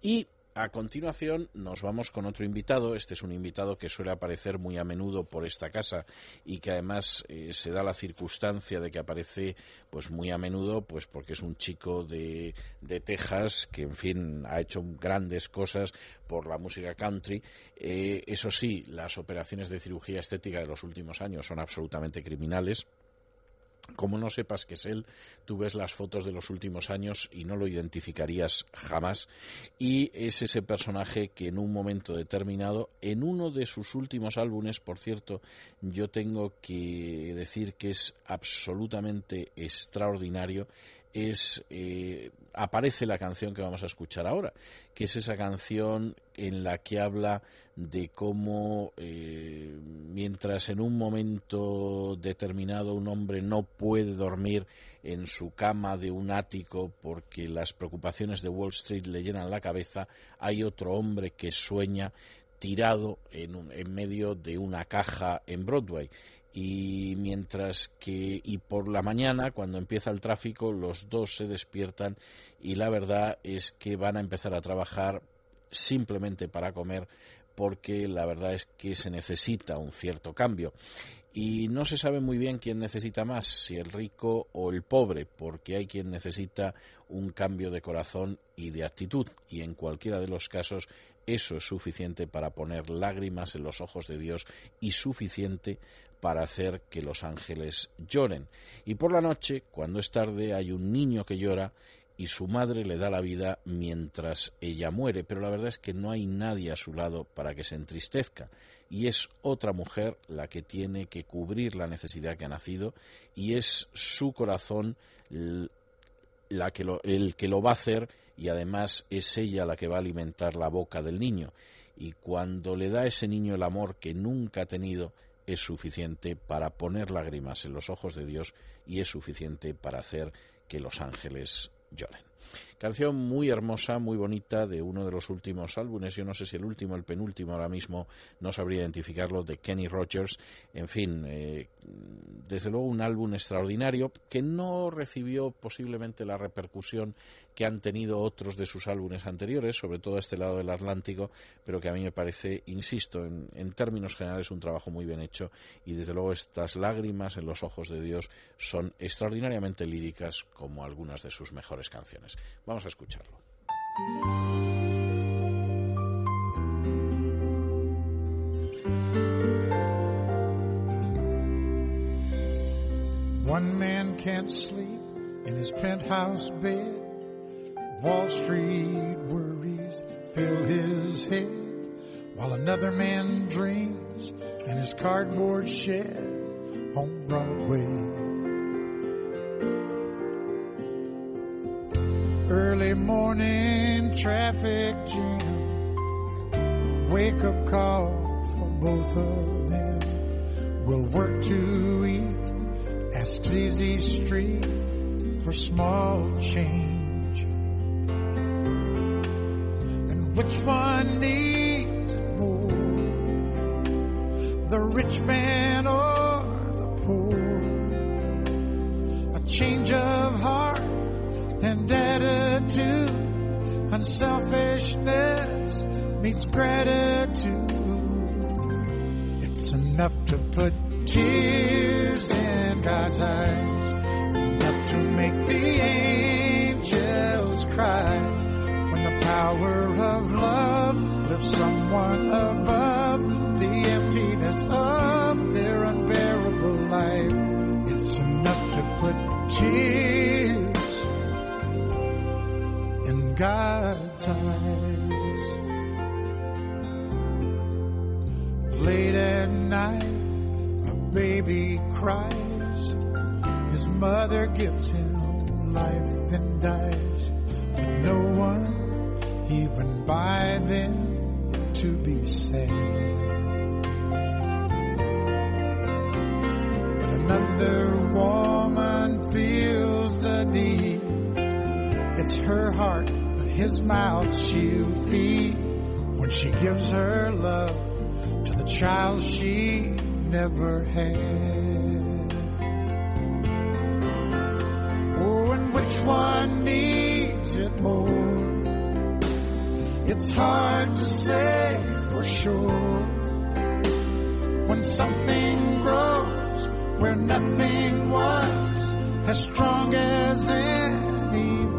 Speaker 1: Y a continuación nos vamos con otro invitado. Este es un invitado que suele aparecer muy a menudo por esta casa y que además eh, se da la circunstancia de que aparece pues muy a menudo pues porque es un chico de, de Texas que en fin ha hecho grandes cosas por la música country. Eh, eso sí, las operaciones de cirugía estética de los últimos años son absolutamente criminales como no sepas que es él, tú ves las fotos de los últimos años y no lo identificarías jamás. Y es ese personaje que en un momento determinado, en uno de sus últimos álbumes, por cierto, yo tengo que decir que es absolutamente extraordinario, es eh, aparece la canción que vamos a escuchar ahora, que es esa canción en la que habla de cómo eh, mientras en un momento determinado un hombre no puede dormir en su cama de un ático porque las preocupaciones de Wall Street le llenan la cabeza, hay otro hombre que sueña tirado en, en medio de una caja en Broadway y mientras que y por la mañana cuando empieza el tráfico los dos se despiertan y la verdad es que van a empezar a trabajar simplemente para comer porque la verdad es que se necesita un cierto cambio. Y no se sabe muy bien quién necesita más, si el rico o el pobre, porque hay quien necesita un cambio de corazón y de actitud, y en cualquiera de los casos eso es suficiente para poner lágrimas en los ojos de Dios y suficiente para hacer que los ángeles lloren. Y por la noche, cuando es tarde, hay un niño que llora y su madre le da la vida mientras ella muere, pero la verdad es que no hay nadie a su lado para que se entristezca. Y es otra mujer la que tiene que cubrir la necesidad que ha nacido y es su corazón la que el que lo va a hacer y además es ella la que va a alimentar la boca del niño. Y cuando le da a ese niño el amor que nunca ha tenido es suficiente para poner lágrimas en los ojos de Dios y es suficiente para hacer que los ángeles lloren. Canción muy hermosa, muy bonita, de uno de los últimos álbumes, yo no sé si el último, el penúltimo ahora mismo, no sabría identificarlo, de Kenny Rogers. En fin, eh, desde luego un álbum extraordinario que no recibió posiblemente la repercusión que han tenido otros de sus álbumes anteriores, sobre todo a este lado del Atlántico, pero que a mí me parece, insisto, en, en términos generales un trabajo muy bien hecho y desde luego estas lágrimas en los ojos de Dios son extraordinariamente líricas como algunas de sus mejores canciones. Vamos a escucharlo.
Speaker 9: One man can't sleep in his penthouse bed. Wall Street worries fill his head, while another man dreams in his cardboard shed on Broadway. Early morning traffic jam. Wake up call for both of them. We'll work to eat. Asks Easy Street for small change. And which one needs it more? The rich man or the poor? A change Unselfishness meets gratitude. It's enough to put tears in God's eyes, enough to make the angels cry. When the power of love lifts someone above God's eyes. Late at night, a baby cries. His mother gives him life and dies with no one even by them to be sad. But another woman feels the need. It's her heart, his mouth she'll feed when she gives her love to the child she never had. Oh, and which one needs it more? It's hard to say for sure. When something grows where nothing was, as strong as any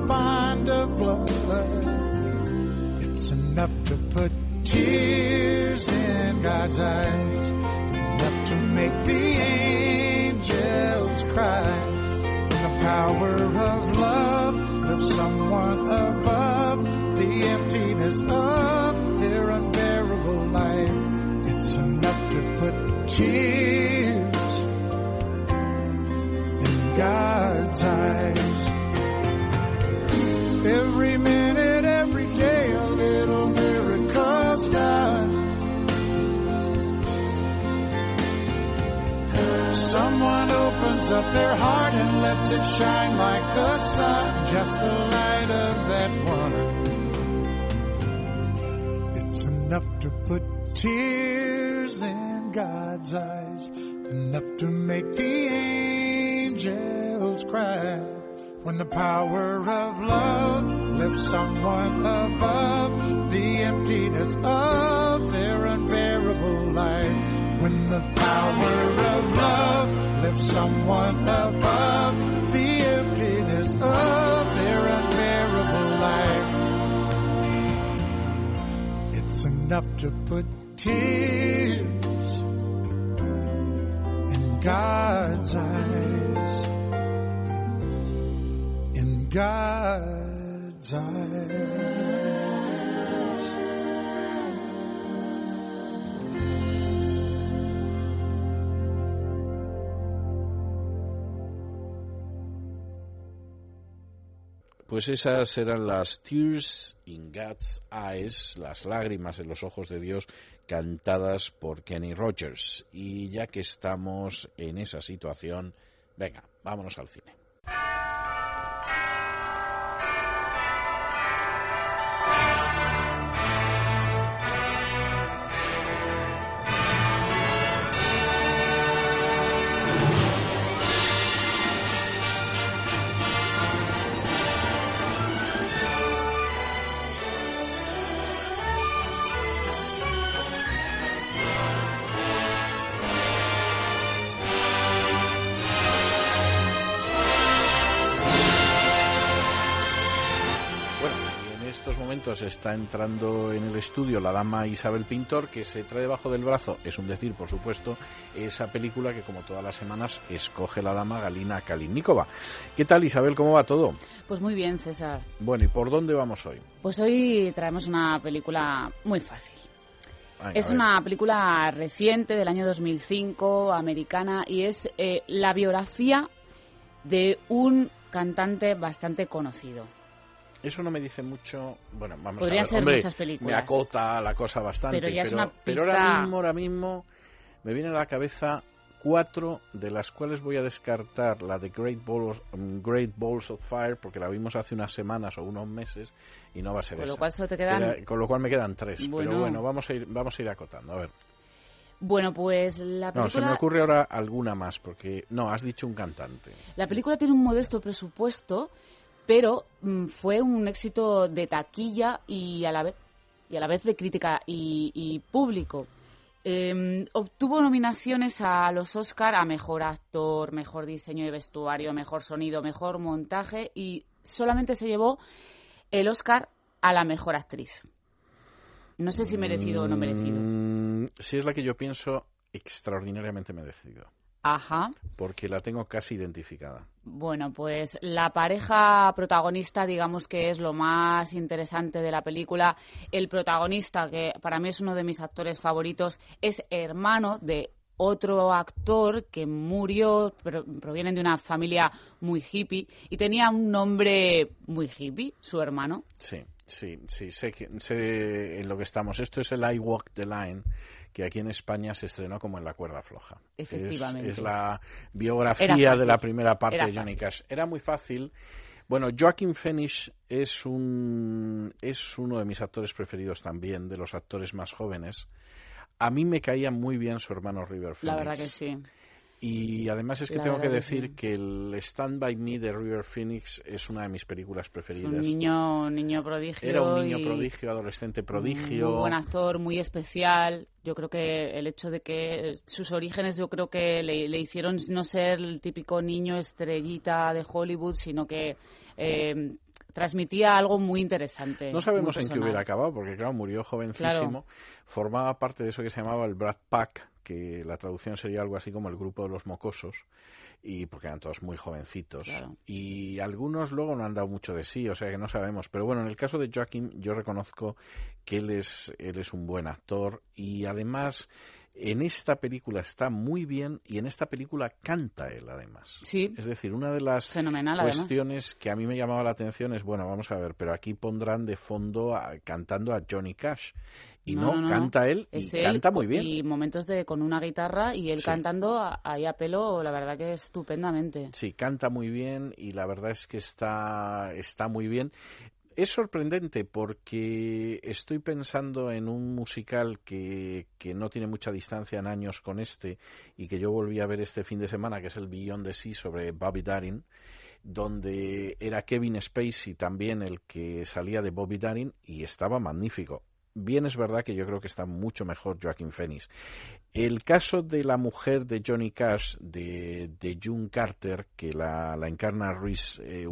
Speaker 9: blood, it's enough to put tears in God's eyes, enough to make the angels cry. The power of love lifts someone above the emptiness of their unbearable life, it's enough to put tears in God's eyes. Someone opens up their heart and lets it shine like the sun, just the light of that one. It's enough to put tears in God's eyes, enough to make the angels cry. When the power of love lifts someone above the emptiness of their unbearable life. When the power of love lifts someone above the emptiness of their unbearable life. It's enough to put tears in God's eyes. In God's eyes.
Speaker 1: Pues esas eran las Tears in God's Eyes, las lágrimas en los ojos de Dios, cantadas por Kenny Rogers. Y ya que estamos en esa situación, venga, vámonos al cine. Momentos está entrando en el estudio la dama Isabel Pintor, que se trae debajo del brazo, es un decir, por supuesto, esa película que como todas las semanas escoge la dama Galina Kalinnikova. ¿Qué tal Isabel? ¿Cómo va todo?
Speaker 7: Pues muy bien, César.
Speaker 1: Bueno, ¿y por dónde vamos hoy?
Speaker 7: Pues hoy traemos una película muy fácil.
Speaker 1: Venga,
Speaker 7: Es una película reciente del año 2005, americana, y es eh, la biografía de un cantante bastante conocido.
Speaker 1: Eso no me dice mucho. Bueno, vamos a
Speaker 7: Podrían
Speaker 1: ver.
Speaker 7: ser
Speaker 1: Hombre,
Speaker 7: muchas películas.
Speaker 1: Me acota la cosa bastante.
Speaker 7: Pero ya es una
Speaker 1: pero
Speaker 7: pista-
Speaker 1: ahora mismo, ahora mismo, me viene a la cabeza cuatro, de las cuales voy a descartar la de Great Balls, um, Great Balls of Fire, porque la vimos hace unas semanas o unos meses y no va a ser
Speaker 7: Con lo
Speaker 1: esa.
Speaker 7: cual solo te quedan-
Speaker 1: Queda- con lo cual me quedan tres.
Speaker 7: Bueno.
Speaker 1: Pero bueno, vamos a ir, vamos a ir acotando. A ver.
Speaker 7: Bueno, pues la
Speaker 1: No, se me
Speaker 7: película,
Speaker 1: ocurre ahora alguna más, porque no, has dicho un cantante.
Speaker 7: la película tiene un modesto presupuesto, pero mm, fue un éxito de taquilla y a la vez, y a la vez de crítica y, público. Eh, obtuvo nominaciones a los Oscar a mejor actor, mejor diseño de vestuario, mejor sonido, mejor montaje y solamente se llevó el Oscar a la mejor actriz. No sé si merecido o no merecido.
Speaker 1: Mm, si es la que yo pienso, extraordinariamente merecido.
Speaker 7: Ajá.
Speaker 1: porque la tengo casi identificada.
Speaker 7: Bueno, pues la pareja protagonista, digamos que es lo más interesante de la película. El protagonista, que para mí es uno de mis actores favoritos, es hermano de otro actor que murió, pero provienen de una familia muy hippie y tenía un nombre muy hippie, su hermano.
Speaker 1: Sí, sí, sí, sé, que, sé en lo que estamos. Esto es el I Walk the Line, que aquí en España se estrenó como en la cuerda floja.
Speaker 7: Efectivamente.
Speaker 1: Es, la biografía de la primera parte
Speaker 7: Era
Speaker 1: de Johnny. Cash. Era muy fácil. Bueno, Joaquin Phoenix es un es uno de mis actores preferidos también, de los actores más jóvenes. A mí me caía muy bien su hermano River Phoenix.
Speaker 7: La verdad que sí.
Speaker 1: Y además es que
Speaker 7: La
Speaker 1: tengo que decir
Speaker 7: sí.
Speaker 1: que el Stand By Me de River Phoenix es una de mis películas preferidas.
Speaker 7: un niño, un niño prodigio.
Speaker 1: Era un niño
Speaker 7: y
Speaker 1: prodigio, adolescente prodigio.
Speaker 7: Muy buen actor, muy especial. Yo creo que el hecho de que sus orígenes, yo creo que le, le hicieron no ser el típico niño estrellita de Hollywood, sino que eh, transmitía algo muy interesante.
Speaker 1: No sabemos en qué hubiera acabado, porque claro, murió jovencísimo. Formaba parte de eso que se llamaba el Brad Pack, que la traducción sería algo así como el grupo de los mocosos, y porque eran todos muy jovencitos.
Speaker 7: Claro.
Speaker 1: Y algunos luego no han dado mucho de sí, o sea que no sabemos. Pero bueno, en el caso de Joaquin, yo reconozco que él es, él es un buen actor y además en esta película está muy bien y en esta película canta él además.
Speaker 7: Sí,
Speaker 1: Es decir, una de las
Speaker 7: fenomenal además.
Speaker 1: cuestiones que a mí me llamaba la atención es, bueno, vamos a ver, pero aquí pondrán de fondo a- cantando a Johnny Cash. Y no, canta él y
Speaker 7: Es él
Speaker 1: canta muy bien.
Speaker 7: Y momentos de con una guitarra y él
Speaker 1: Sí.
Speaker 7: cantando ahí a pelo, la verdad que estupendamente.
Speaker 1: Sí, canta muy bien y la verdad es que está, está muy bien. Es sorprendente porque estoy pensando en un musical que, que no tiene mucha distancia en años con este y que yo volví a ver este fin de semana, que es el Beyond the Sea sobre Bobby Darin, donde era Kevin Spacey también el que salía de Bobby Darin y estaba magnífico. Bien es verdad que yo creo que está mucho mejor Joaquin Phoenix. El caso de la mujer de Johnny Cash, de, de June Carter, que la, encarna Reese eh,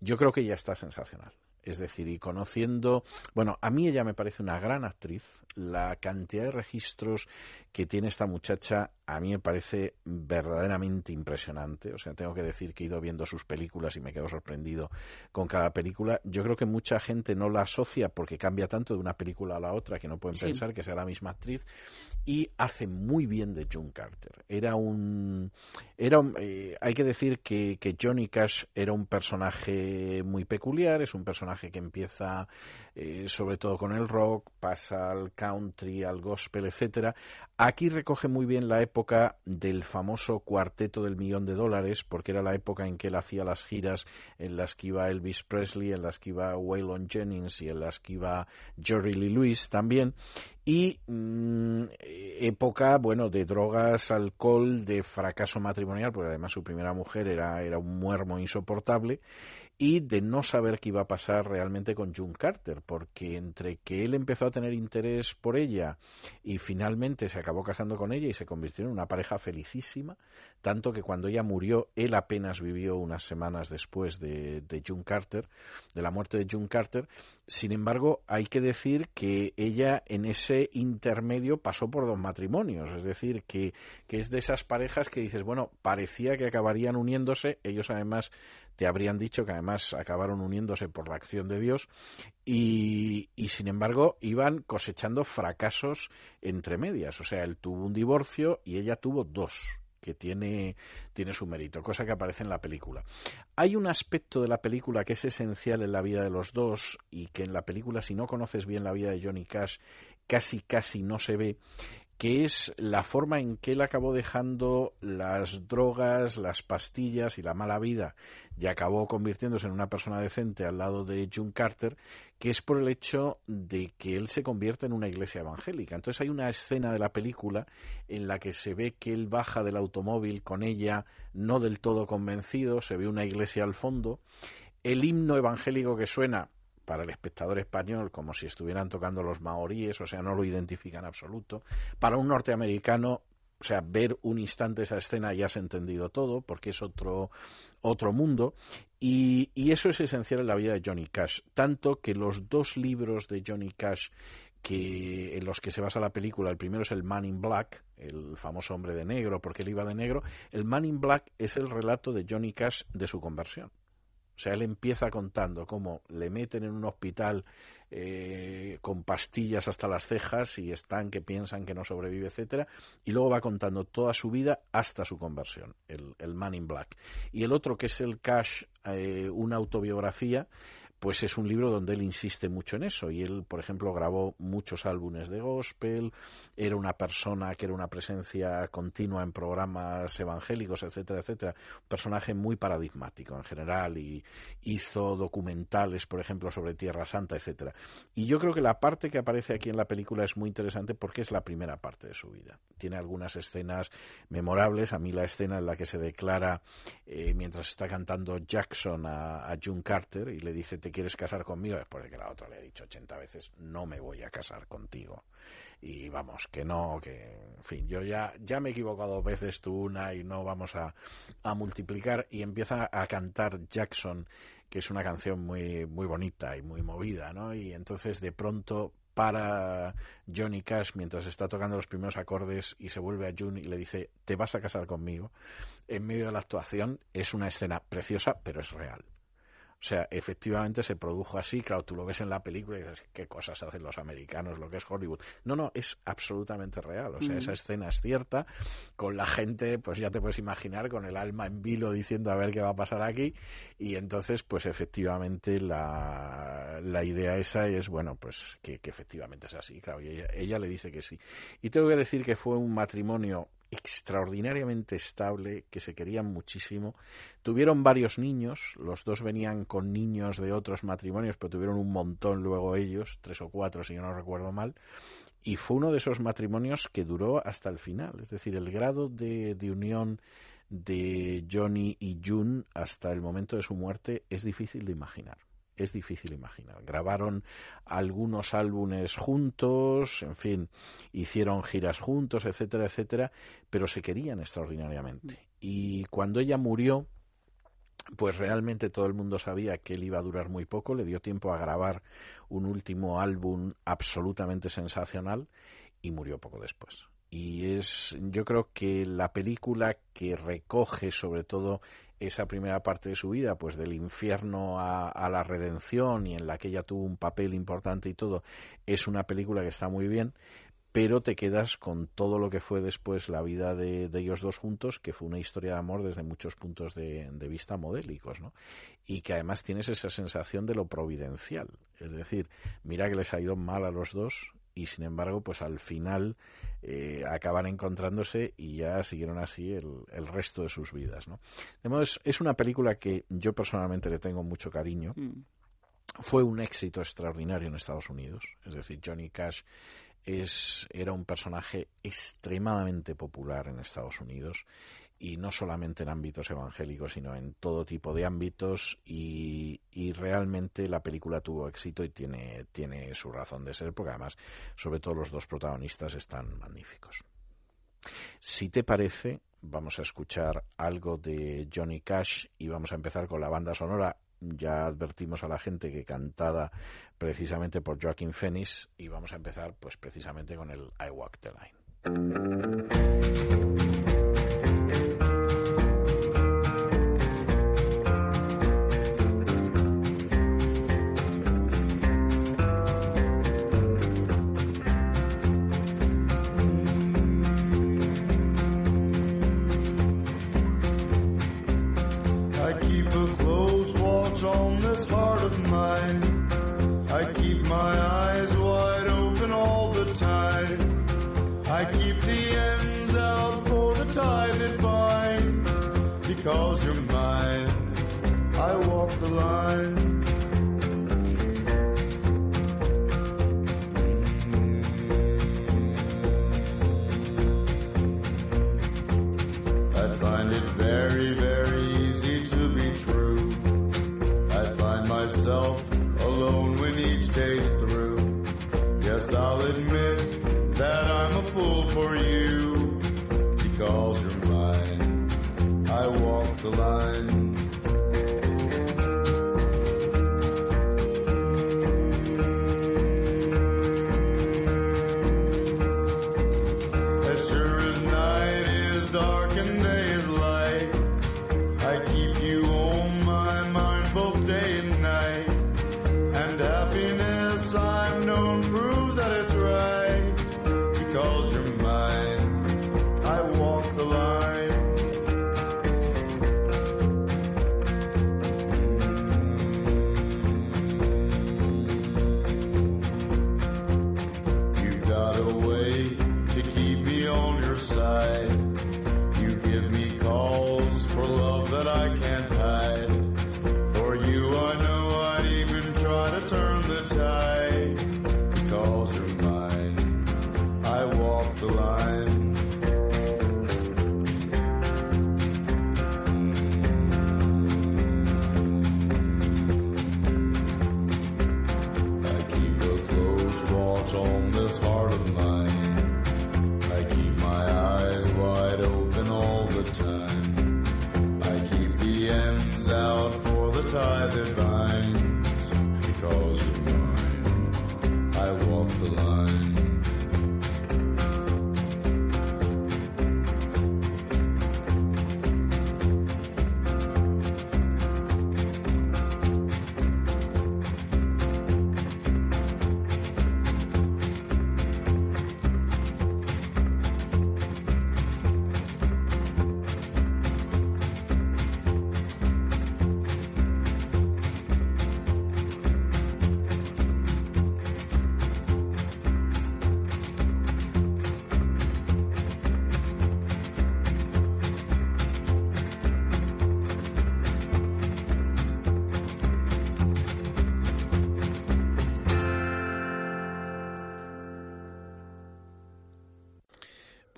Speaker 1: yo creo que ya está sensacional. Es decir, y conociendo, bueno, a mí ella me parece una gran actriz. La cantidad de registros que tiene esta muchacha a mí me parece verdaderamente impresionante. O sea, tengo que decir que he ido viendo sus películas y me quedo sorprendido con cada película. Yo creo que mucha gente no la asocia porque cambia tanto de una película a la otra que no pueden
Speaker 7: Sí.
Speaker 1: pensar que sea la misma actriz y hace muy bien de June Carter. Era un, era un- eh, hay que decir que, que Johnny Cash era un personaje muy peculiar, es un personaje que empieza eh, sobre todo con el rock, pasa al country, al gospel, etcétera. Aquí recoge muy bien la época del famoso cuarteto del millón de dólares, porque era la época en que él hacía las giras en las que iba Elvis Presley, en las que iba Waylon Jennings y en las que iba Jerry Lee Lewis también y mm, época bueno de drogas alcohol de fracaso matrimonial porque además su primera mujer era era un muermo insoportable y de no saber qué iba a pasar realmente con June Carter porque entre que él empezó a tener interés por ella y finalmente se acabó casando con ella y se convirtió en una pareja felicísima tanto que cuando ella murió él apenas vivió unas semanas después de, de June Carter de la muerte de June Carter. Sin embargo, hay que decir que ella en ese intermedio pasó por dos matrimonios, es decir, que, que es de esas parejas que dices, bueno, parecía que acabarían uniéndose, ellos además te habrían dicho que además acabaron uniéndose por la acción de Dios y, y sin embargo iban cosechando fracasos entre medias, o sea, él tuvo un divorcio y ella tuvo dos que tiene, tiene su mérito, cosa que aparece en la película. Hay un aspecto de la película que es esencial en la vida de los dos y que en la película, si no conoces bien la vida de Johnny Cash, casi casi no se ve, que es la forma en que él acabó dejando las drogas, las pastillas y la mala vida y acabó convirtiéndose en una persona decente al lado de June Carter, que es por el hecho de que él se convierte en una iglesia evangélica. Entonces hay una escena de la película en la que se ve que él baja del automóvil con ella no del todo convencido, se ve una iglesia al fondo, el himno evangélico que suena para el espectador español como si estuvieran tocando los maoríes, o sea, no lo identifica en absoluto. Para un norteamericano, o sea, ver un instante esa escena ya has entendido todo, porque es otro, otro mundo. Y, y eso es esencial en la vida de Johnny Cash. Tanto que los dos libros de Johnny Cash que en los que se basa la película. El primero es el Man in Black, el famoso hombre de negro, porque él iba de negro. El Man in Black es el relato de Johnny Cash de su conversión. O sea, él empieza contando cómo le meten en un hospital eh, con pastillas hasta las cejas y están que piensan que no sobrevive, etcétera, y luego va contando toda su vida hasta su conversión, el, el Man in Black. Y el otro, que es el Cash, eh, una autobiografía, pues es un libro donde él insiste mucho en eso y él, por ejemplo, grabó muchos álbumes de gospel, era una persona que era una presencia continua en programas evangélicos, etcétera, etcétera, un personaje muy paradigmático en general y hizo documentales, por ejemplo, sobre Tierra Santa, etcétera. Y yo creo que la parte que aparece aquí en la película es muy interesante porque es la primera parte de su vida. Tiene algunas escenas memorables, a mí la escena en la que se declara eh, mientras está cantando Jackson a, a June Carter y le dice te quieres casar conmigo después de que la otra le ha dicho 80 veces no me voy a casar contigo y vamos que no que en fin yo ya ya me he equivocado dos veces tú una y no vamos a, a multiplicar. Y empieza a cantar Jackson que es una canción muy muy bonita y muy movida no y entonces de pronto para Johnny Cash mientras está tocando los primeros acordes y se vuelve a June y le dice te vas a casar conmigo en medio de la actuación es una escena preciosa pero es real o sea, efectivamente se produjo así, claro, tú lo ves en la película y dices, qué cosas hacen los americanos, lo que es Hollywood. No, no, es absolutamente real. O sea,
Speaker 7: Mm.
Speaker 1: esa escena es cierta, con la gente, pues ya te puedes imaginar, con el alma en vilo diciendo a ver qué va a pasar aquí. Y entonces, pues efectivamente la, la idea esa es, bueno, pues que, que efectivamente es así, claro, y ella, ella le dice que sí. Y tengo que decir que fue un matrimonio extraordinariamente estable, que se querían muchísimo. Tuvieron varios niños, los dos venían con niños de otros matrimonios, pero tuvieron un montón luego ellos, tres o cuatro si yo no recuerdo mal. Y fue uno de esos matrimonios que duró hasta el final. Es decir, el grado de, de unión de Johnny y June hasta el momento de su muerte es difícil de imaginar es difícil imaginar. Grabaron algunos álbumes juntos, en fin, hicieron giras juntos, etcétera, etcétera, pero se querían extraordinariamente. Y cuando ella murió, pues realmente todo el mundo sabía que él iba a durar muy poco, le dio tiempo a grabar un último álbum absolutamente sensacional y murió poco después. Y es, yo creo que la película que recoge sobre todo esa primera parte de su vida, pues del infierno a, la redención y en la que ella tuvo un papel importante y todo, es una película que está muy bien, pero te quedas con todo lo que fue después la vida de, de ellos dos juntos, que fue una historia de amor desde muchos puntos de, de vista modélicos, ¿no? Y que además tienes esa sensación de lo providencial. Es decir, mira que les ha ido mal a los dos, y sin embargo pues al final eh, acaban encontrándose y ya siguieron así el, el resto de sus vidas ¿no? de modo es, es, una película que yo personalmente le tengo mucho cariño
Speaker 7: Mm.
Speaker 1: fue un éxito extraordinario en Estados Unidos es decir Johnny Cash es, era un personaje extremadamente popular en Estados Unidos y no solamente en ámbitos evangélicos, sino en todo tipo de ámbitos y, realmente la película tuvo éxito y tiene, tiene su razón de ser, porque además, sobre todo los dos protagonistas están magníficos. Si te parece, vamos a escuchar algo de Johnny Cash y vamos a empezar con la banda sonora. Ya advertimos a la gente que cantada precisamente por Joaquin Phoenix y vamos a empezar pues precisamente con el I Walk the Line.
Speaker 10: The line.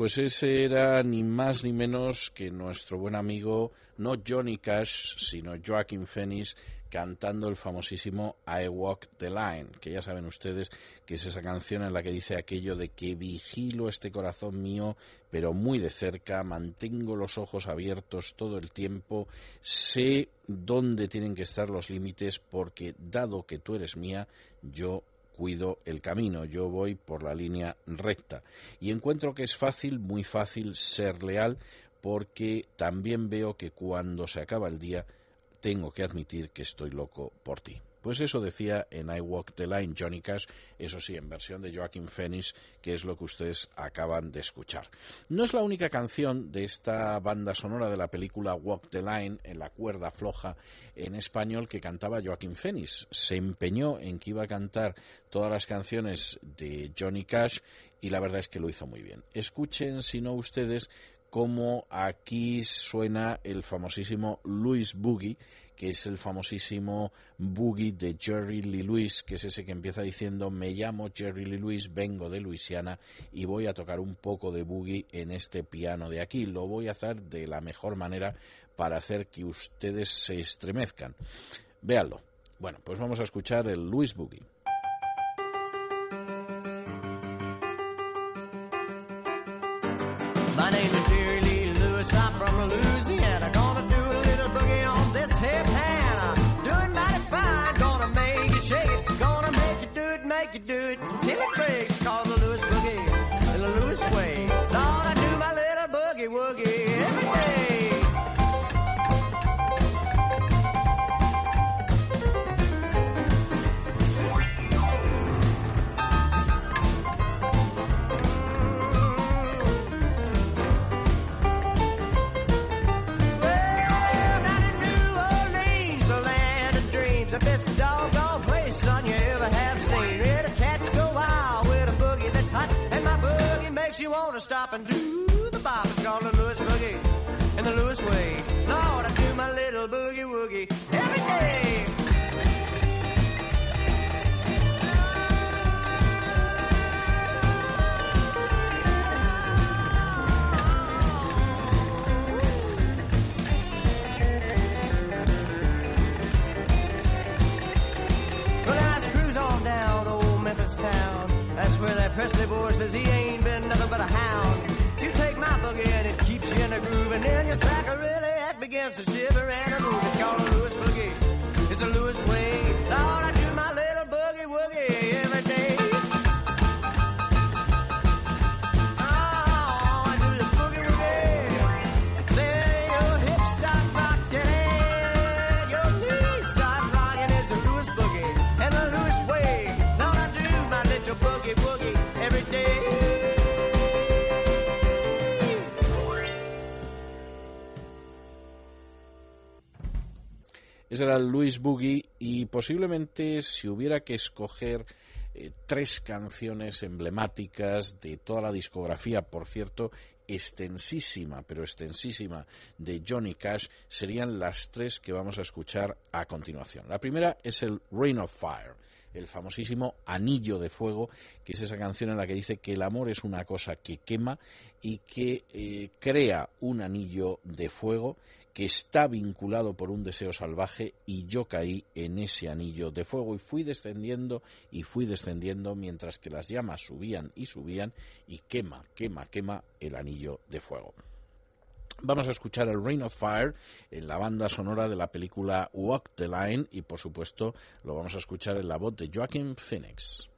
Speaker 1: Pues ese era ni más ni menos que nuestro buen amigo, no Johnny Cash, sino Joaquin Phoenix, cantando el famosísimo I Walk the Line, que ya saben ustedes que es esa canción en la que dice aquello de que vigilo este corazón mío, pero muy de cerca, mantengo los ojos abiertos todo el tiempo, sé dónde tienen que estar los límites, porque dado que tú eres mía, yo cuido el camino, yo voy por la línea recta. Y encuentro que es fácil, muy fácil ser leal, porque también veo que cuando se acaba el día, tengo que admitir que estoy loco por ti. Pues eso decía en I Walk the Line Johnny Cash, eso sí, en versión de Joaquin Phoenix, que es lo que ustedes acaban de escuchar. No es la única canción de esta banda sonora de la película Walk the Line, en la cuerda floja en español, que cantaba Joaquin Phoenix. Se empeñó en que iba a cantar todas las canciones de Johnny Cash y la verdad es que lo hizo muy bien. Escuchen, si no ustedes, cómo aquí suena el famosísimo Louis Boogie, que es el famosísimo boogie de Jerry Lee Lewis, que es ese que empieza diciendo me llamo Jerry Lee Lewis, vengo de Luisiana y voy a tocar un poco de boogie en este piano de aquí. Lo voy a hacer de la mejor manera para hacer que ustedes se estremezcan. Véanlo. Bueno, pues vamos a escuchar el Louis Boogie.
Speaker 11: To stop and do the bop. It's called the Lewis Boogie in the Lewis way. Lord, I do my little boogie woogie every day. Well, cruise down old Memphis town. That's where that Presley boy says he ain't nothing but a hound. You take my boogie and it keeps you in a groove, and then your sacker really begins to shiver
Speaker 10: Era el Louis Boogie y posiblemente si hubiera que escoger eh, tres canciones emblemáticas de toda la discografía, por cierto, extensísima, pero extensísima de Johnny Cash, serían las tres que vamos a escuchar a continuación. La primera es el Rain of Fire, el famosísimo Anillo de Fuego, que es esa canción en la que dice que el amor es una cosa que quema y que eh, crea un anillo de fuego que está vinculado por un deseo salvaje y yo caí en ese anillo de fuego y fui descendiendo y fui descendiendo mientras que las llamas subían y subían y quema, quema, quema el anillo de fuego. Vamos a escuchar el Rain of Fire en la banda sonora de la película Walk the Line y por supuesto lo vamos a escuchar en la voz de Joaquin Phoenix.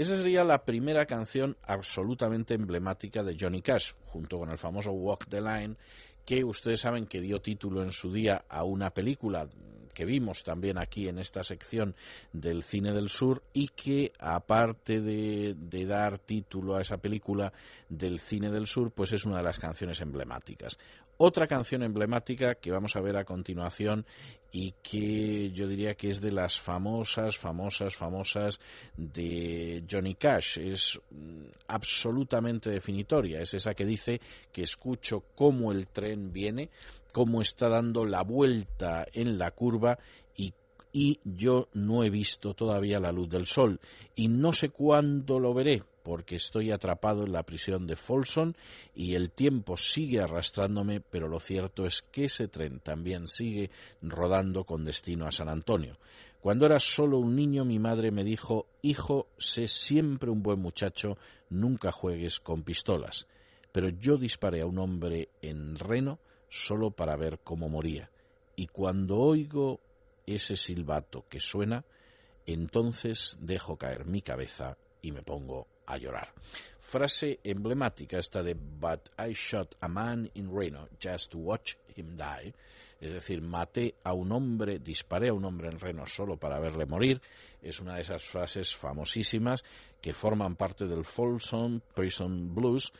Speaker 10: Esa sería la primera canción absolutamente emblemática de Johnny Cash, junto con el famoso Walk the Line, que ustedes saben que dio título en su día a una película que vimos también aquí en esta sección del cine del sur y que aparte de, de dar título a esa película del cine del sur, pues es una de las canciones emblemáticas.
Speaker 1: Otra canción emblemática que vamos a ver a continuación y que yo diría que es de las famosas, famosas, famosas de Johnny Cash. Es mm, absolutamente definitoria. Es esa que dice que escucho cómo el tren viene, cómo está dando la vuelta en la curva y y yo no he visto todavía la luz del sol y no sé cuándo lo veré porque estoy atrapado en la prisión de Folsom y el tiempo sigue arrastrándome, pero lo cierto es que ese tren también sigue rodando con destino a San Antonio. Cuando era solo un niño, mi madre me dijo, Hijo, sé siempre un buen muchacho, nunca juegues con pistolas. Pero yo disparé a un hombre en Reno solo para ver cómo moría. Y cuando oigo ese silbato que suena, entonces dejo caer mi cabeza y me pongo a llorar. Frase emblemática esta de But I shot a man in Reno just to watch him die. Es decir, maté a un hombre, disparé a un hombre en Reno solo para verle morir. Es una de esas frases famosísimas que forman parte del Folsom Prison Blues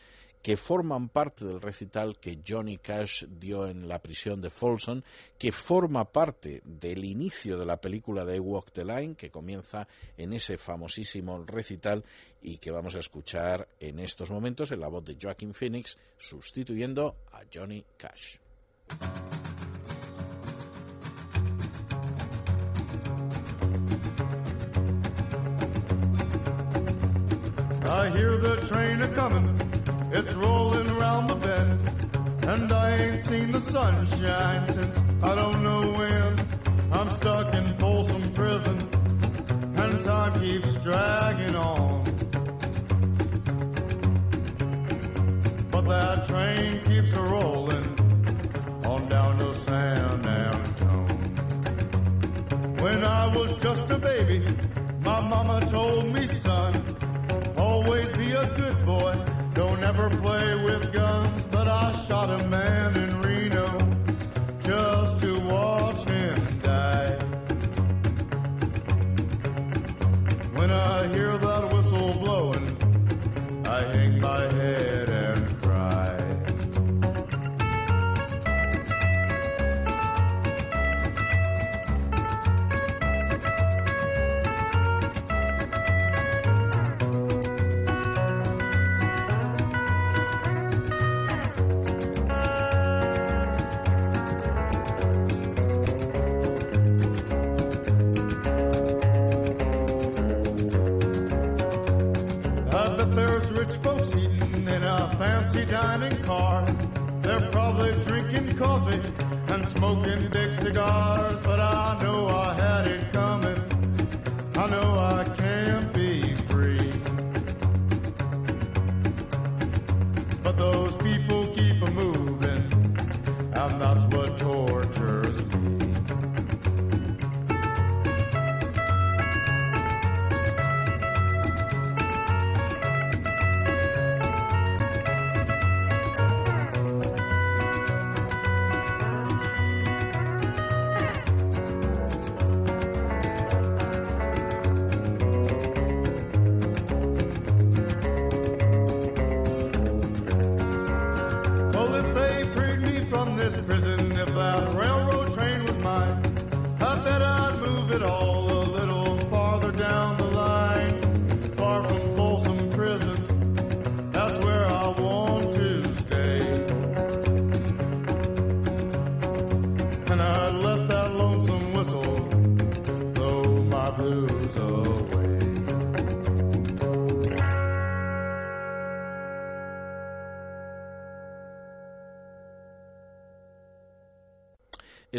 Speaker 1: que forman parte del recital que Johnny Cash dio en la prisión de Folsom, que forma parte del inicio de la película de Walk the Line, que comienza en ese famosísimo recital y que vamos a escuchar en estos momentos en la voz de Joaquin Phoenix, sustituyendo a Johnny Cash.
Speaker 10: It's rolling around the bend, and I ain't seen the sunshine since I don't know when. I'm stuck in Folsom Prison, and time keeps dragging on. But that train keeps a rolling on down to San Antone. When I was just a baby, my mama told me, son, always be a good boy. Don't play with guns. But I shot a man in Reno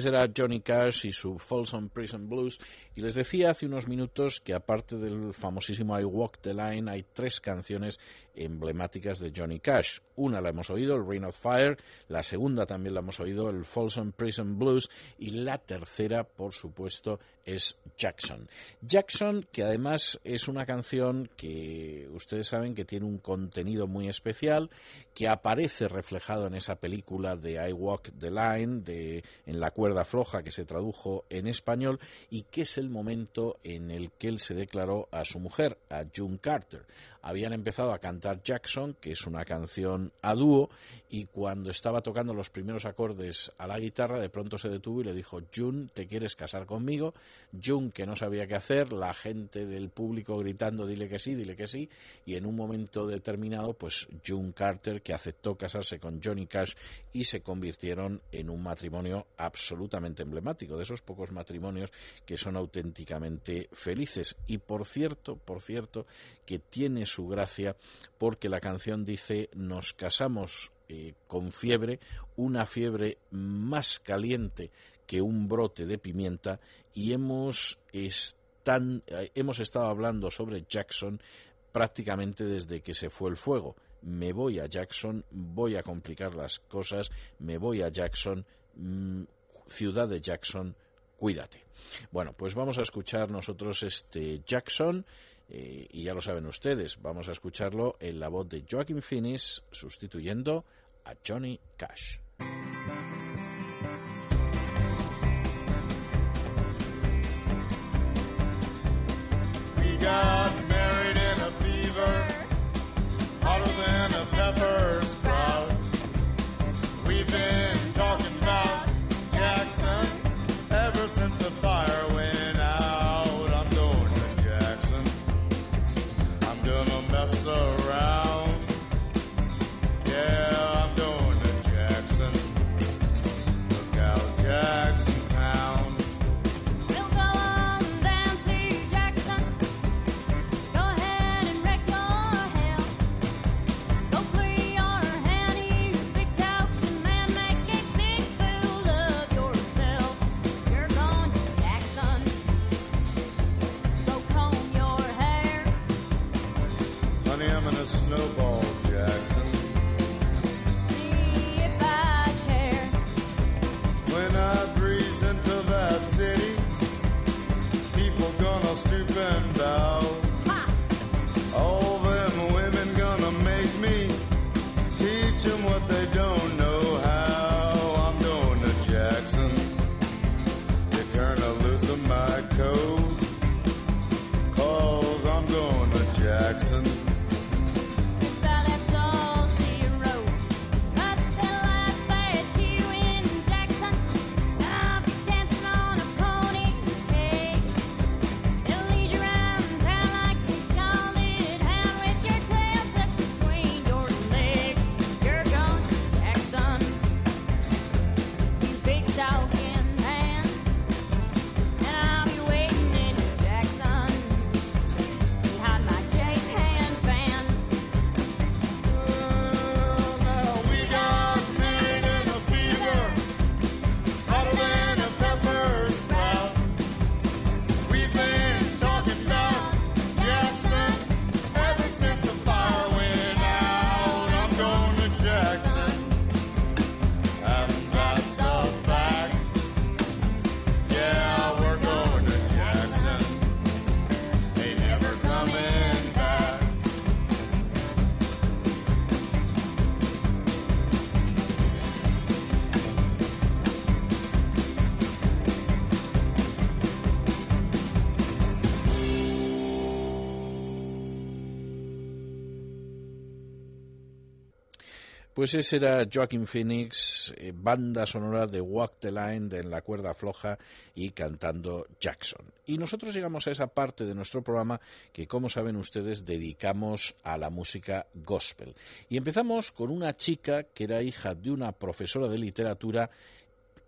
Speaker 1: Era Johnny Cash y su Folsom Prison Blues. Y les decía hace unos minutos que aparte del famosísimo I Walk the Line hay tres canciones emblemáticas de Johnny Cash. Una la hemos oído, el Rain of Fire, la segunda también la hemos oído, el Folsom Prison Blues y la tercera, por supuesto, es Jackson. Jackson, que además es una canción que ustedes saben que tiene un contenido muy especial, que aparece reflejado en esa película de I Walk the Line, de En la cuerda floja, que se tradujo en español, y que es el momento en el que él se declaró a su mujer, a June Carter. Habían empezado a cantar Jackson, que es una canción a dúo, y cuando estaba tocando los primeros acordes a la guitarra, de pronto se detuvo y le dijo, June, ¿te quieres casar conmigo? June, que no sabía qué hacer, la gente del público gritando, dile que sí, dile que sí, y en un momento determinado, pues June Carter, que aceptó casarse con Johnny Cash y se convirtieron en un matrimonio absolutamente emblemático, de esos pocos matrimonios que son auténticamente felices. Y por cierto, por cierto, que tiene su gracia porque la canción dice nos casamos eh, con fiebre, una fiebre más caliente que un brote de pimienta y hemos, están, eh, hemos estado hablando sobre Jackson prácticamente desde que se fue el fuego. Me voy a Jackson, voy a complicar las cosas, me voy a Jackson, mm, ciudad de Jackson, cuídate. Bueno, pues vamos a escuchar nosotros este Jackson eh, y ya lo saben ustedes, vamos a escucharlo en la voz de Joaquin Phoenix sustituyendo a Johnny Cash. Pues ese era Joaquin Phoenix, eh, banda sonora de Walk the Line de En la cuerda floja y cantando Jackson. Y nosotros llegamos a esa parte de nuestro programa que, como saben ustedes, dedicamos a la música gospel. Y empezamos con una chica que era hija de una profesora de literatura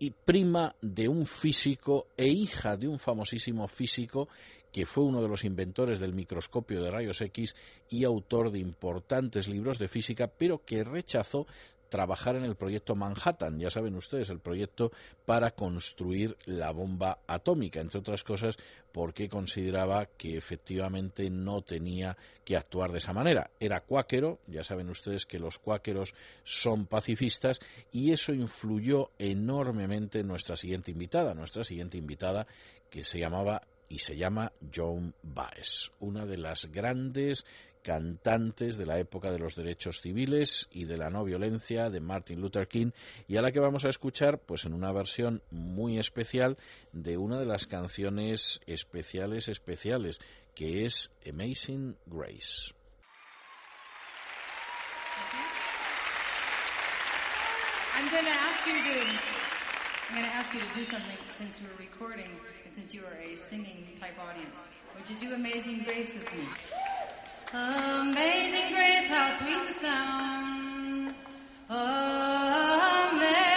Speaker 1: y prima de un físico e hija de un famosísimo físico que fue uno de los inventores del microscopio de rayos X y autor de importantes libros de física, pero que rechazó trabajar en el proyecto Manhattan, ya saben ustedes, el proyecto para construir la bomba atómica, entre otras cosas porque consideraba que efectivamente no tenía que actuar de esa manera. Era cuáquero, ya saben ustedes que los cuáqueros son pacifistas y eso influyó enormemente en nuestra siguiente invitada, nuestra siguiente invitada que se llamaba y se llama Joan Baez, una de las grandes cantantes de la época de los derechos civiles y de la no violencia de Martin Luther King y a la que vamos a escuchar pues en una versión muy especial de una de las canciones especiales especiales que es Amazing Grace.
Speaker 12: I'm going to ask you to. I'm going to since you are a singing type audience. Would you do Amazing Grace with me? Amazing Grace, how sweet the sound. Amazing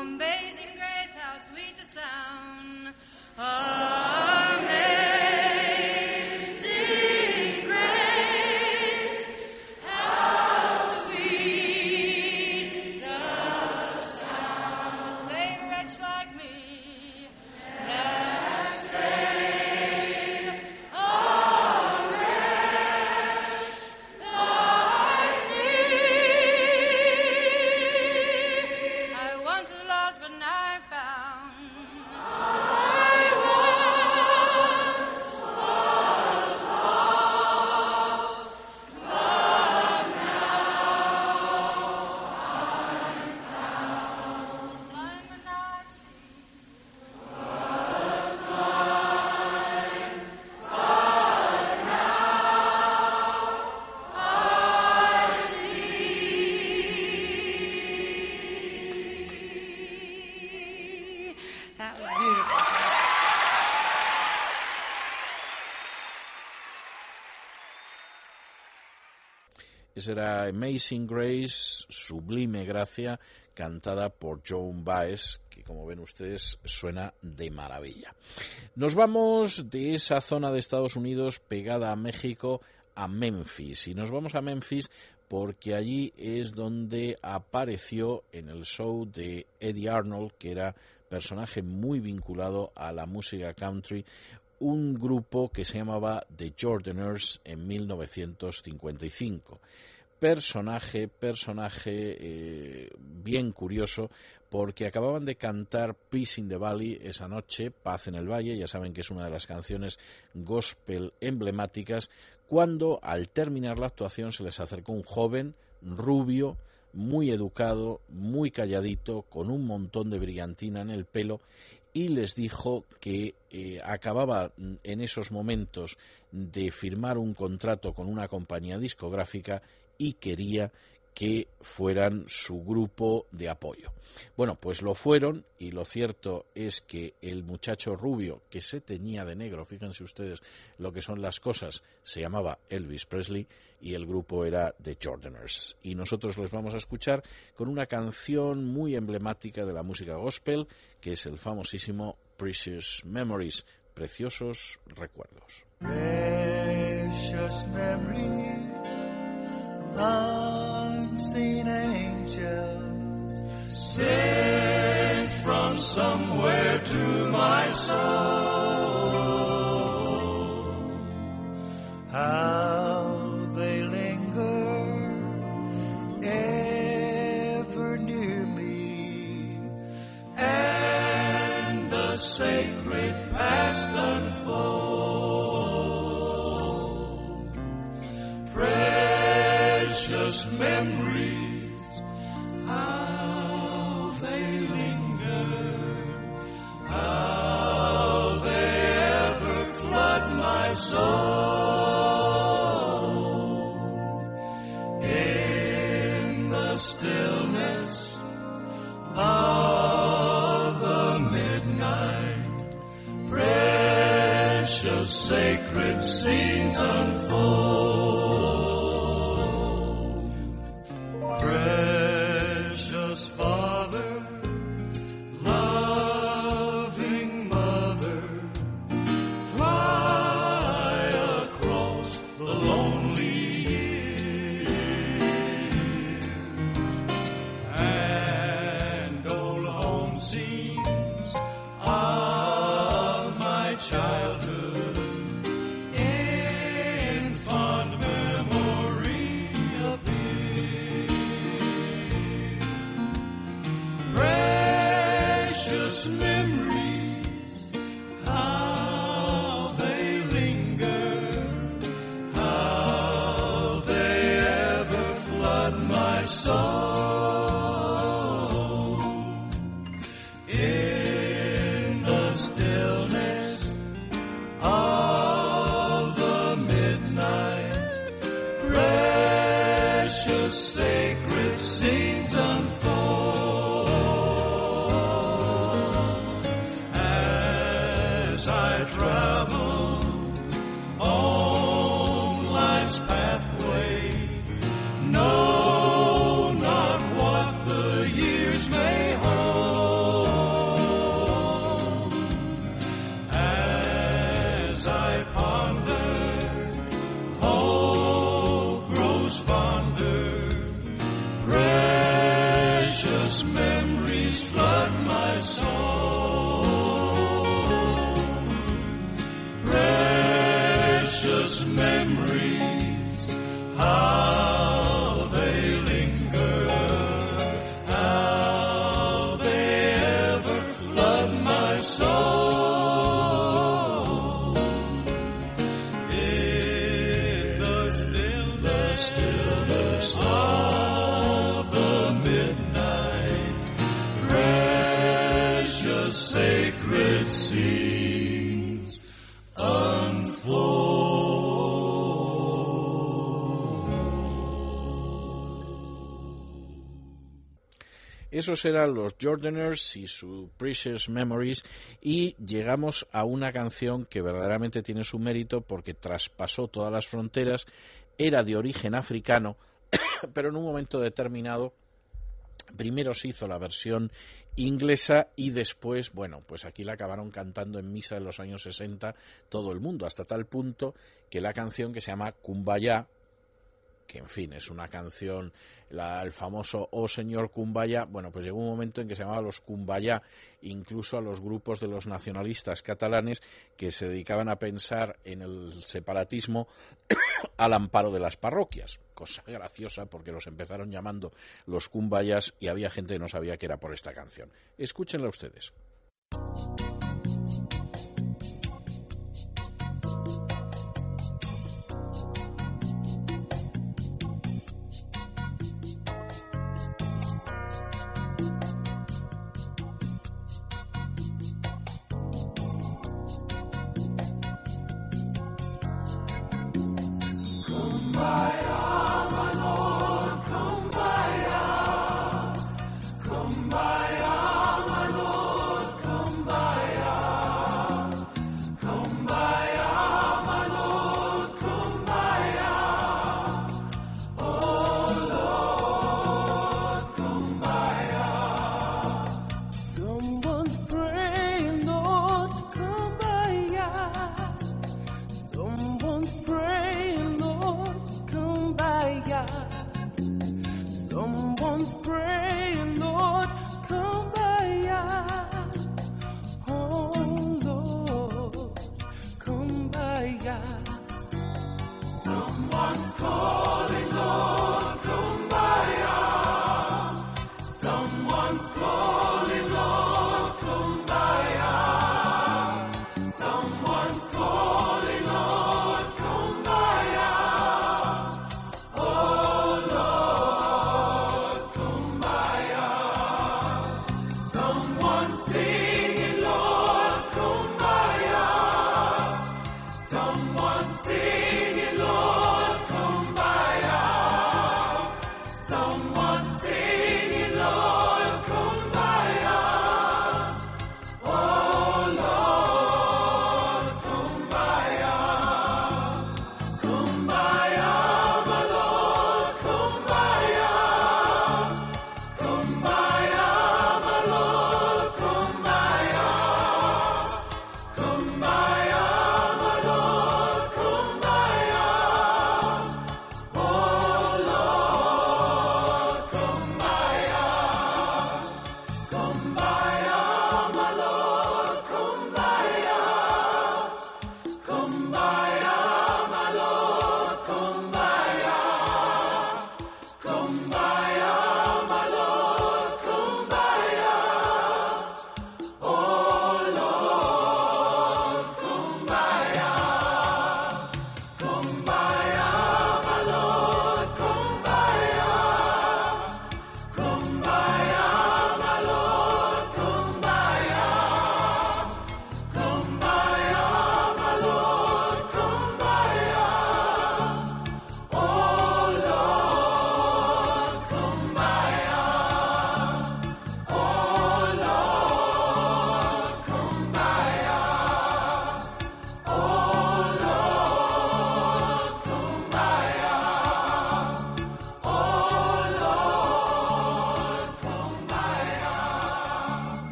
Speaker 12: Amazing grace, how sweet the sound. Amazing
Speaker 1: era Amazing Grace, Sublime Gracia, cantada por Joan Baez, que como ven ustedes suena de maravilla. Nos vamos de esa zona de Estados Unidos pegada a México a Memphis. Y nos vamos a Memphis porque allí es donde apareció en el show de Eddie Arnold, que era personaje muy vinculado a la música country, un grupo que se llamaba The Jordaners en 1955. Personaje, personaje eh, bien curioso, porque acababan de cantar Peace in the Valley esa noche, Paz en el Valle, ya saben que es una de las canciones gospel emblemáticas, cuando al terminar la actuación se les acercó un joven, rubio, muy educado, muy calladito, con un montón de brillantina en el pelo, y les dijo que eh, acababa en esos momentos de firmar un contrato con una compañía discográfica y quería que fueran su grupo de apoyo. Bueno, pues lo fueron y lo cierto es que el muchacho rubio que se teñía de negro, fíjense ustedes lo que son las cosas, se llamaba Elvis Presley y el grupo era The Jordaners. Y nosotros los vamos a escuchar con una canción muy emblemática de la música gospel, que es el famosísimo Precious Memories, preciosos recuerdos.
Speaker 5: Precious memories, unseen angels, sent from somewhere to my soul. How Precious memories,
Speaker 1: Esos eran los Jordaners y su Precious Memories y llegamos a una canción que verdaderamente tiene su mérito porque traspasó todas las fronteras, era de origen africano, pero en un momento determinado primero se hizo la versión inglesa y después, bueno, pues aquí la acabaron cantando en misa en los años 60 todo el mundo, hasta tal punto que la canción que se llama Kumbaya, que en fin es una canción, el famoso Oh Señor Kumbaya, bueno, pues llegó un momento en que se llamaba los Kumbaya, incluso a los grupos de los nacionalistas catalanes que se dedicaban a pensar en el separatismo al amparo de las parroquias, cosa graciosa porque los empezaron llamando los Kumbayas y había gente que no sabía que era por esta canción. Escúchenla ustedes.
Speaker 5: fire.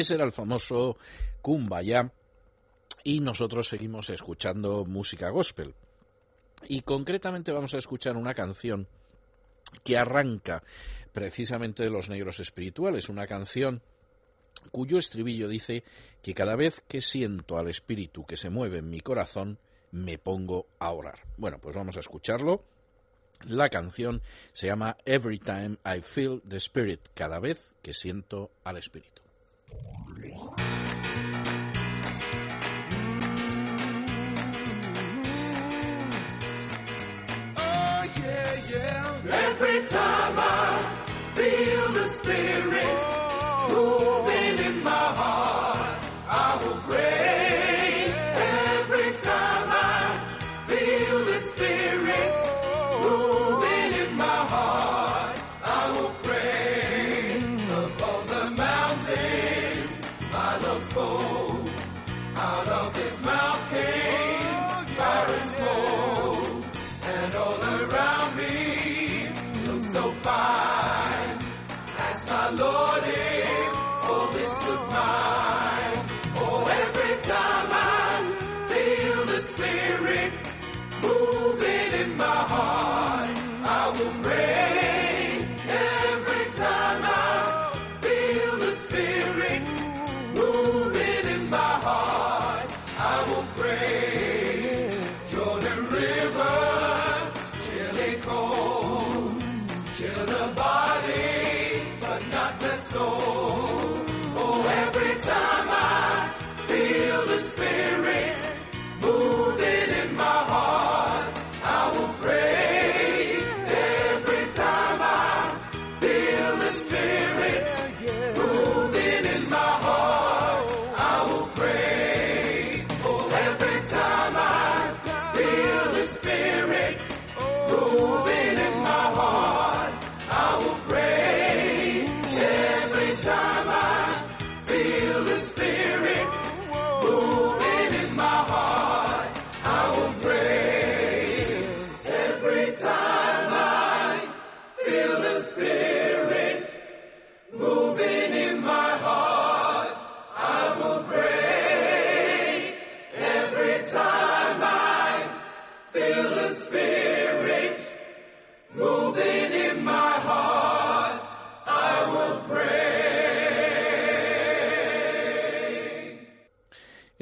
Speaker 1: Ese era el famoso Kumbaya y nosotros seguimos escuchando música gospel. Y concretamente vamos a escuchar una canción que arranca precisamente de los negros espirituales, una canción cuyo estribillo dice que cada vez que siento al espíritu que se mueve en mi corazón, me pongo a orar. Bueno, pues vamos a escucharlo. La canción se llama Every Time I Feel the Spirit, cada vez que siento al espíritu.
Speaker 5: Oh. Every time I feel the Spirit moving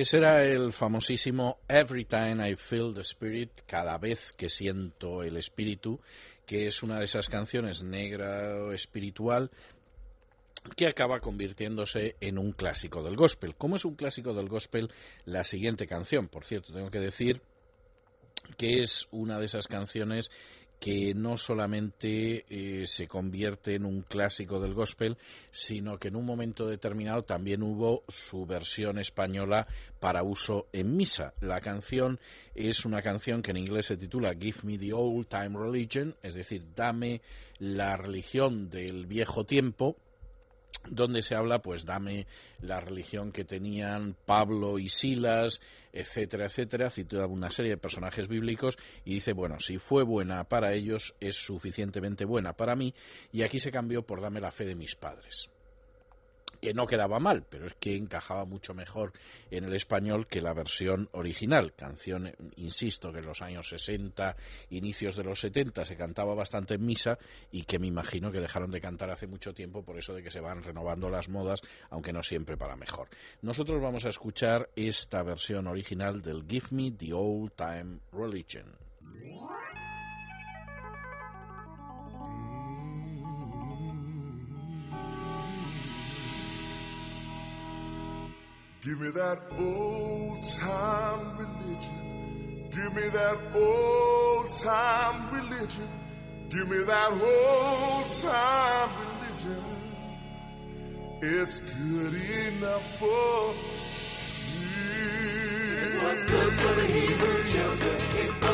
Speaker 1: Ese era el famosísimo Every Time I Feel the Spirit, cada vez que siento el espíritu, que es una de esas canciones negra o espiritual que acaba convirtiéndose en un clásico del gospel. ¿Cómo es un clásico del gospel la siguiente canción? Por cierto, tengo que decir que es una de esas canciones que no solamente eh, se convierte en un clásico del gospel, sino que en un momento determinado también hubo su versión española para uso en misa. La canción es una canción que en inglés se titula Give Me the Old Time Religion, es decir, dame la religión del viejo tiempo, donde se habla, pues dame la religión que tenían Pablo y Silas, etcétera, etcétera, cita una serie de personajes bíblicos y dice, bueno, si fue buena para ellos, es suficientemente buena para mí, y aquí se cambió por dame la fe de mis padres que no quedaba mal, pero es que encajaba mucho mejor en el español que la versión original. Canción, insisto, que en los años 60, inicios de los 70 se cantaba bastante en misa y que me imagino que dejaron de cantar hace mucho tiempo por eso de que se van renovando las modas, aunque no siempre para mejor. Nosotros vamos a escuchar esta versión original del Give Me the Old Time Religion.
Speaker 13: Give me that old time religion. Give me that old time religion. Give me that old time religion. It's good enough for
Speaker 5: me. It was good for the Hebrew children.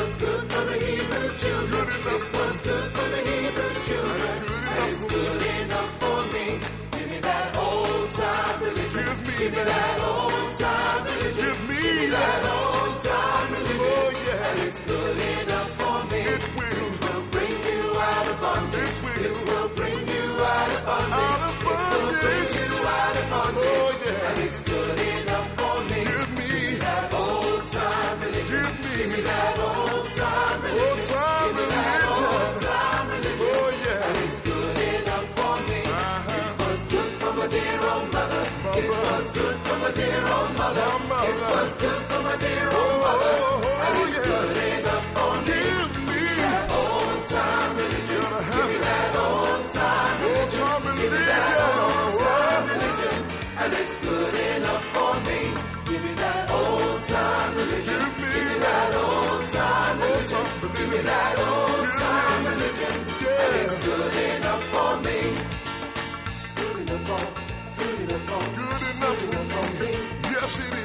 Speaker 5: Was good for my dear old mother. And it's good enough for me.
Speaker 13: Give me
Speaker 5: that old time religion. Give me that old time religion. Give me that old time religion. And it's good enough for me. Give me that old time religion. Give me that old time religion. Give me that old time religion. And it's good enough for me. Good enough for, good enough for,
Speaker 13: good enough for me. Yes, it is.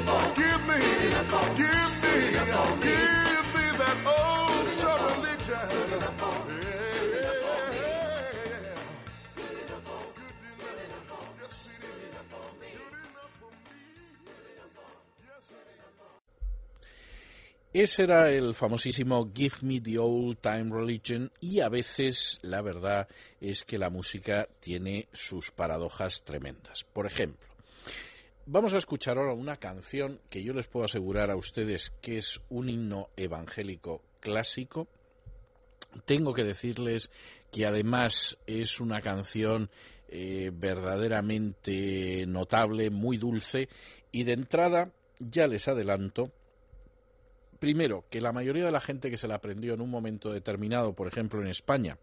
Speaker 13: give me, old religion.
Speaker 1: Ese era el famosísimo Give Me the Old Time Religion y a veces la verdad es que la música tiene sus paradojas tremendas. Por ejemplo, vamos a escuchar ahora una canción que yo les puedo asegurar a ustedes que es un himno evangélico clásico. Tengo que decirles que además es una canción eh, verdaderamente notable, muy dulce y de entrada ya les adelanto primero, que la mayoría de la gente que se la aprendió en un momento determinado, por ejemplo en España,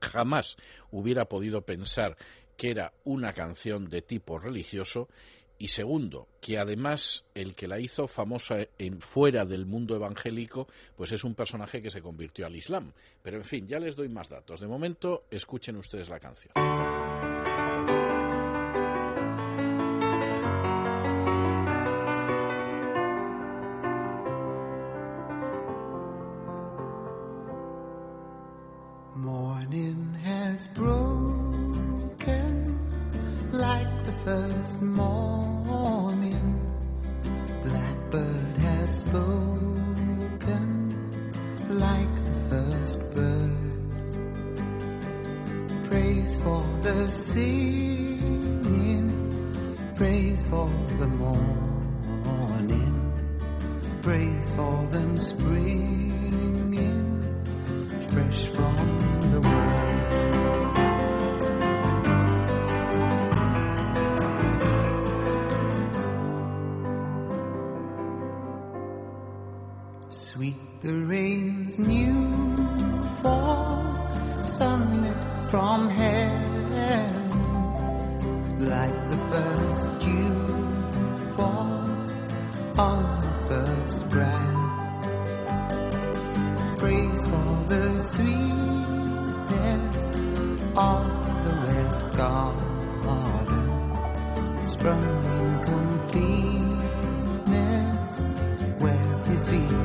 Speaker 1: jamás hubiera podido pensar que era una canción de tipo religioso. Y segundo, que además el que la hizo famosa en fuera del mundo evangélico, pues es un personaje que se convirtió al Islam. Pero en fin, ya les doy más datos. De momento, escuchen ustedes la canción.
Speaker 9: whisper. For the sweetness of the red garden, sprung in completeness where his feet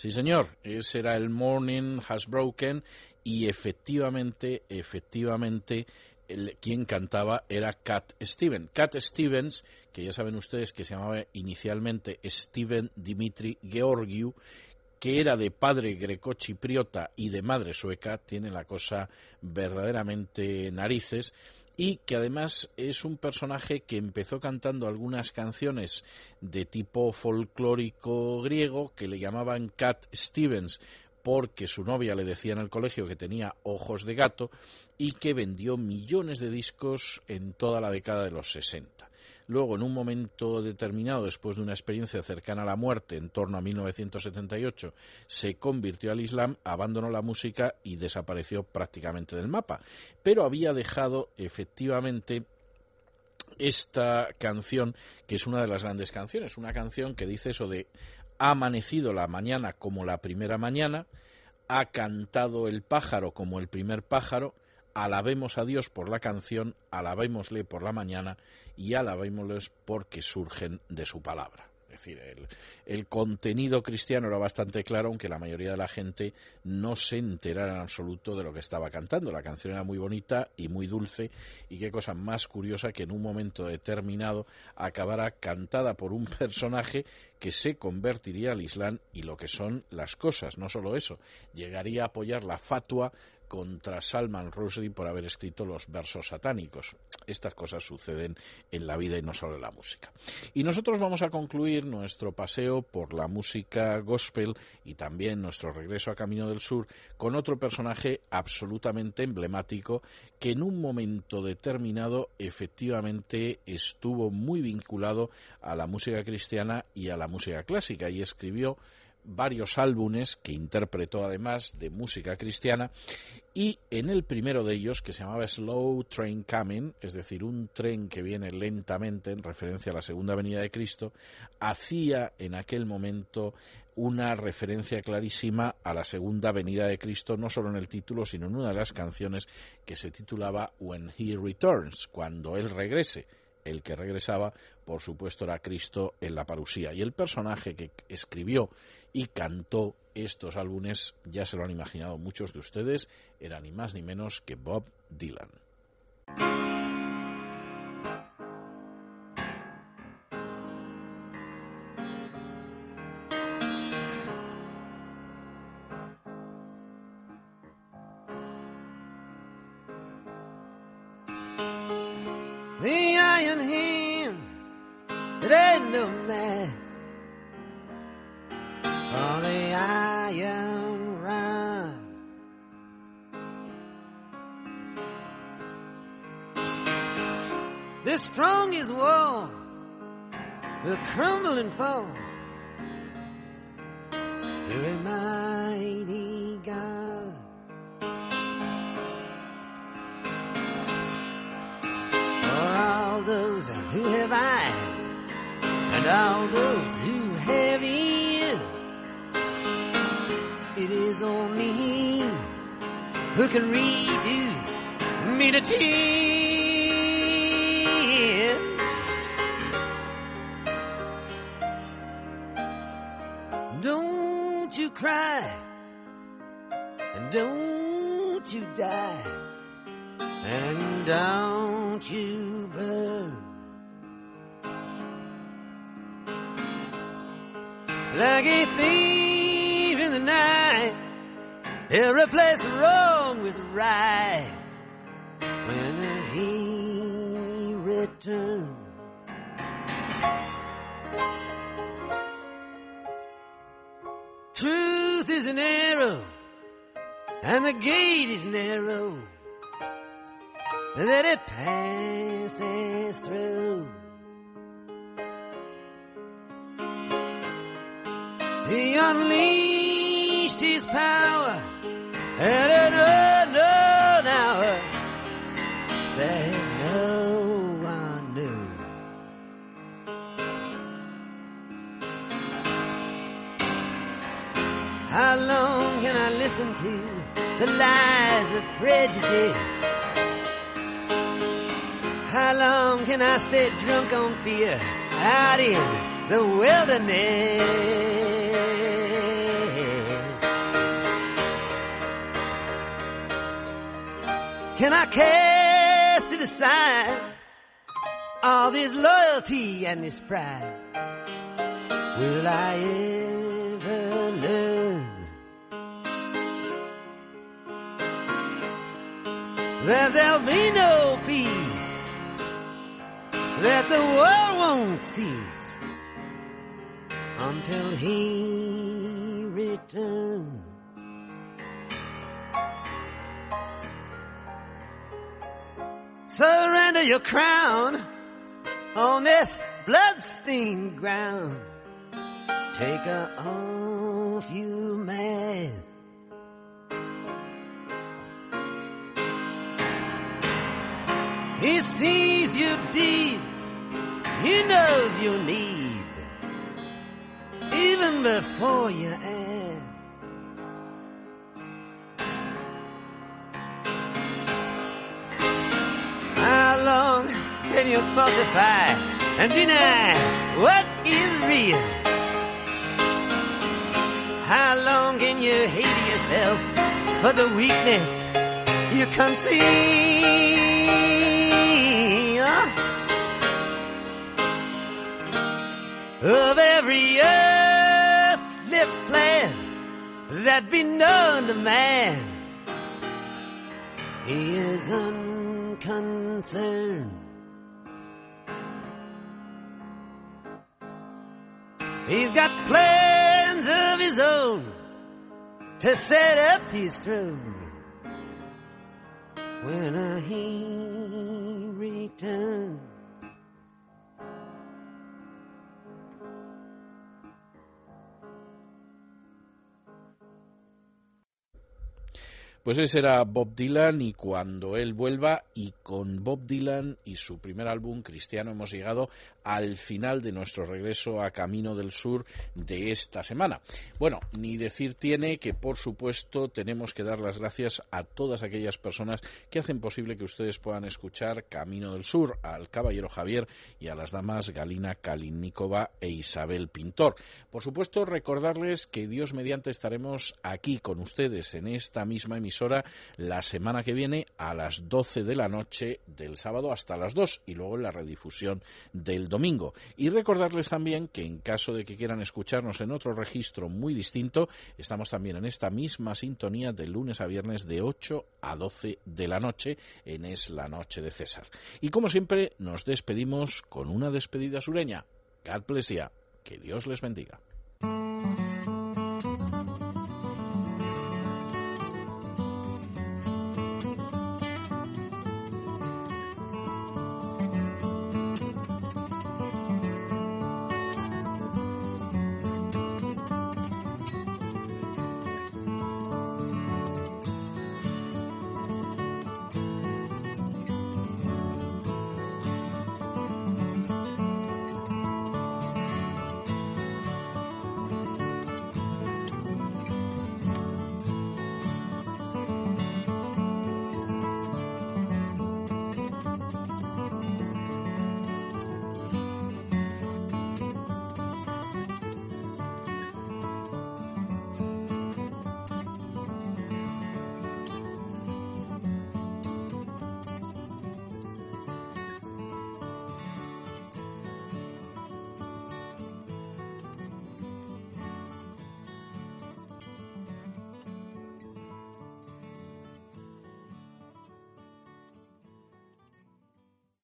Speaker 1: Sí, señor, ese era el Morning Has Broken y efectivamente, efectivamente, el, quien cantaba era Cat Stevens. Cat Stevens, que ya saben ustedes que se llamaba inicialmente Steven Dimitri Georgiou, que era de padre grecochipriota y de madre sueca, tiene la cosa verdaderamente narices, y que además es un personaje que empezó cantando algunas canciones de tipo folclórico griego que le llamaban Cat Stevens porque su novia le decía en el colegio que tenía ojos de gato y que vendió millones de discos en toda la década de los 60. Luego en un momento determinado, después de una experiencia cercana a la muerte, en torno a 1978, se convirtió al Islam, abandonó la música y desapareció prácticamente del mapa. Pero había dejado efectivamente esta canción, que es una de las grandes canciones, una canción que dice eso de ha amanecido la mañana como la primera mañana, ha cantado el pájaro como el primer pájaro, alabemos a Dios por la canción, alabémosle por la mañana y alabémosles porque surgen de su palabra. Es decir, el, el, contenido cristiano era bastante claro, aunque la mayoría de la gente no se enterara en absoluto de lo que estaba cantando. La canción era muy bonita y muy dulce, y qué cosa más curiosa que en un momento determinado acabara cantada por un personaje que se convertiría al Islam y lo que son las cosas. No solo eso, llegaría a apoyar la fatua contra Salman Rushdie por haber escrito los versos satánicos. Estas cosas suceden en la vida y no solo en la música. Y nosotros vamos a concluir nuestro paseo por la música gospel y también nuestro regreso a Camino del Sur con otro personaje absolutamente emblemático que en un momento determinado efectivamente estuvo muy vinculado a la música cristiana y a la música clásica y escribió varios álbumes que interpretó además de música cristiana y en el primero de ellos que se llamaba Slow Train Coming, es decir, un tren que viene lentamente en referencia a la segunda venida de Cristo, hacía en aquel momento una referencia clarísima a la segunda venida de Cristo, no solo en el título, sino en una de las canciones que se titulaba When He Returns, cuando Él regrese el que regresaba, por supuesto, era Cristo en la parusía. Y el personaje que escribió y cantó estos álbumes, ya se lo han imaginado muchos de ustedes, era ni más ni menos que Bob Dylan.
Speaker 4: Oh. That the world won't cease until he returns. Surrender your crown on this bloodstained ground. Take off, you mask. He sees your deeds, he knows your needs, even before you ask. How long can you falsify and deny what is real? How long can you hate yourself for the weakness you conceal? Of every earthly plan that be known to man, he is unconcerned. He's got plans of his own to set up his throne when he returns.
Speaker 1: Pues ese era Bob Dylan y cuando él vuelva y con Bob Dylan y su primer álbum cristiano hemos llegado al final de nuestro regreso a Camino del Sur de esta semana. Bueno, ni decir tiene que por supuesto tenemos que dar las gracias a todas aquellas personas que hacen posible que ustedes puedan escuchar Camino del Sur, al caballero Javier y a las damas Galina Kalinikova e Isabel Pintor. Por supuesto recordarles que Dios mediante estaremos aquí con ustedes en esta misma emisión la semana que viene a las 12 de la noche del sábado hasta las 2 y luego en la redifusión del domingo. Y recordarles también que en caso de que quieran escucharnos en otro registro muy distinto, estamos también en esta misma sintonía de lunes a viernes de 8 a 12 de la noche en Es la Noche de César. Y como siempre, nos despedimos con una despedida sureña. God bless. Que Dios les bendiga.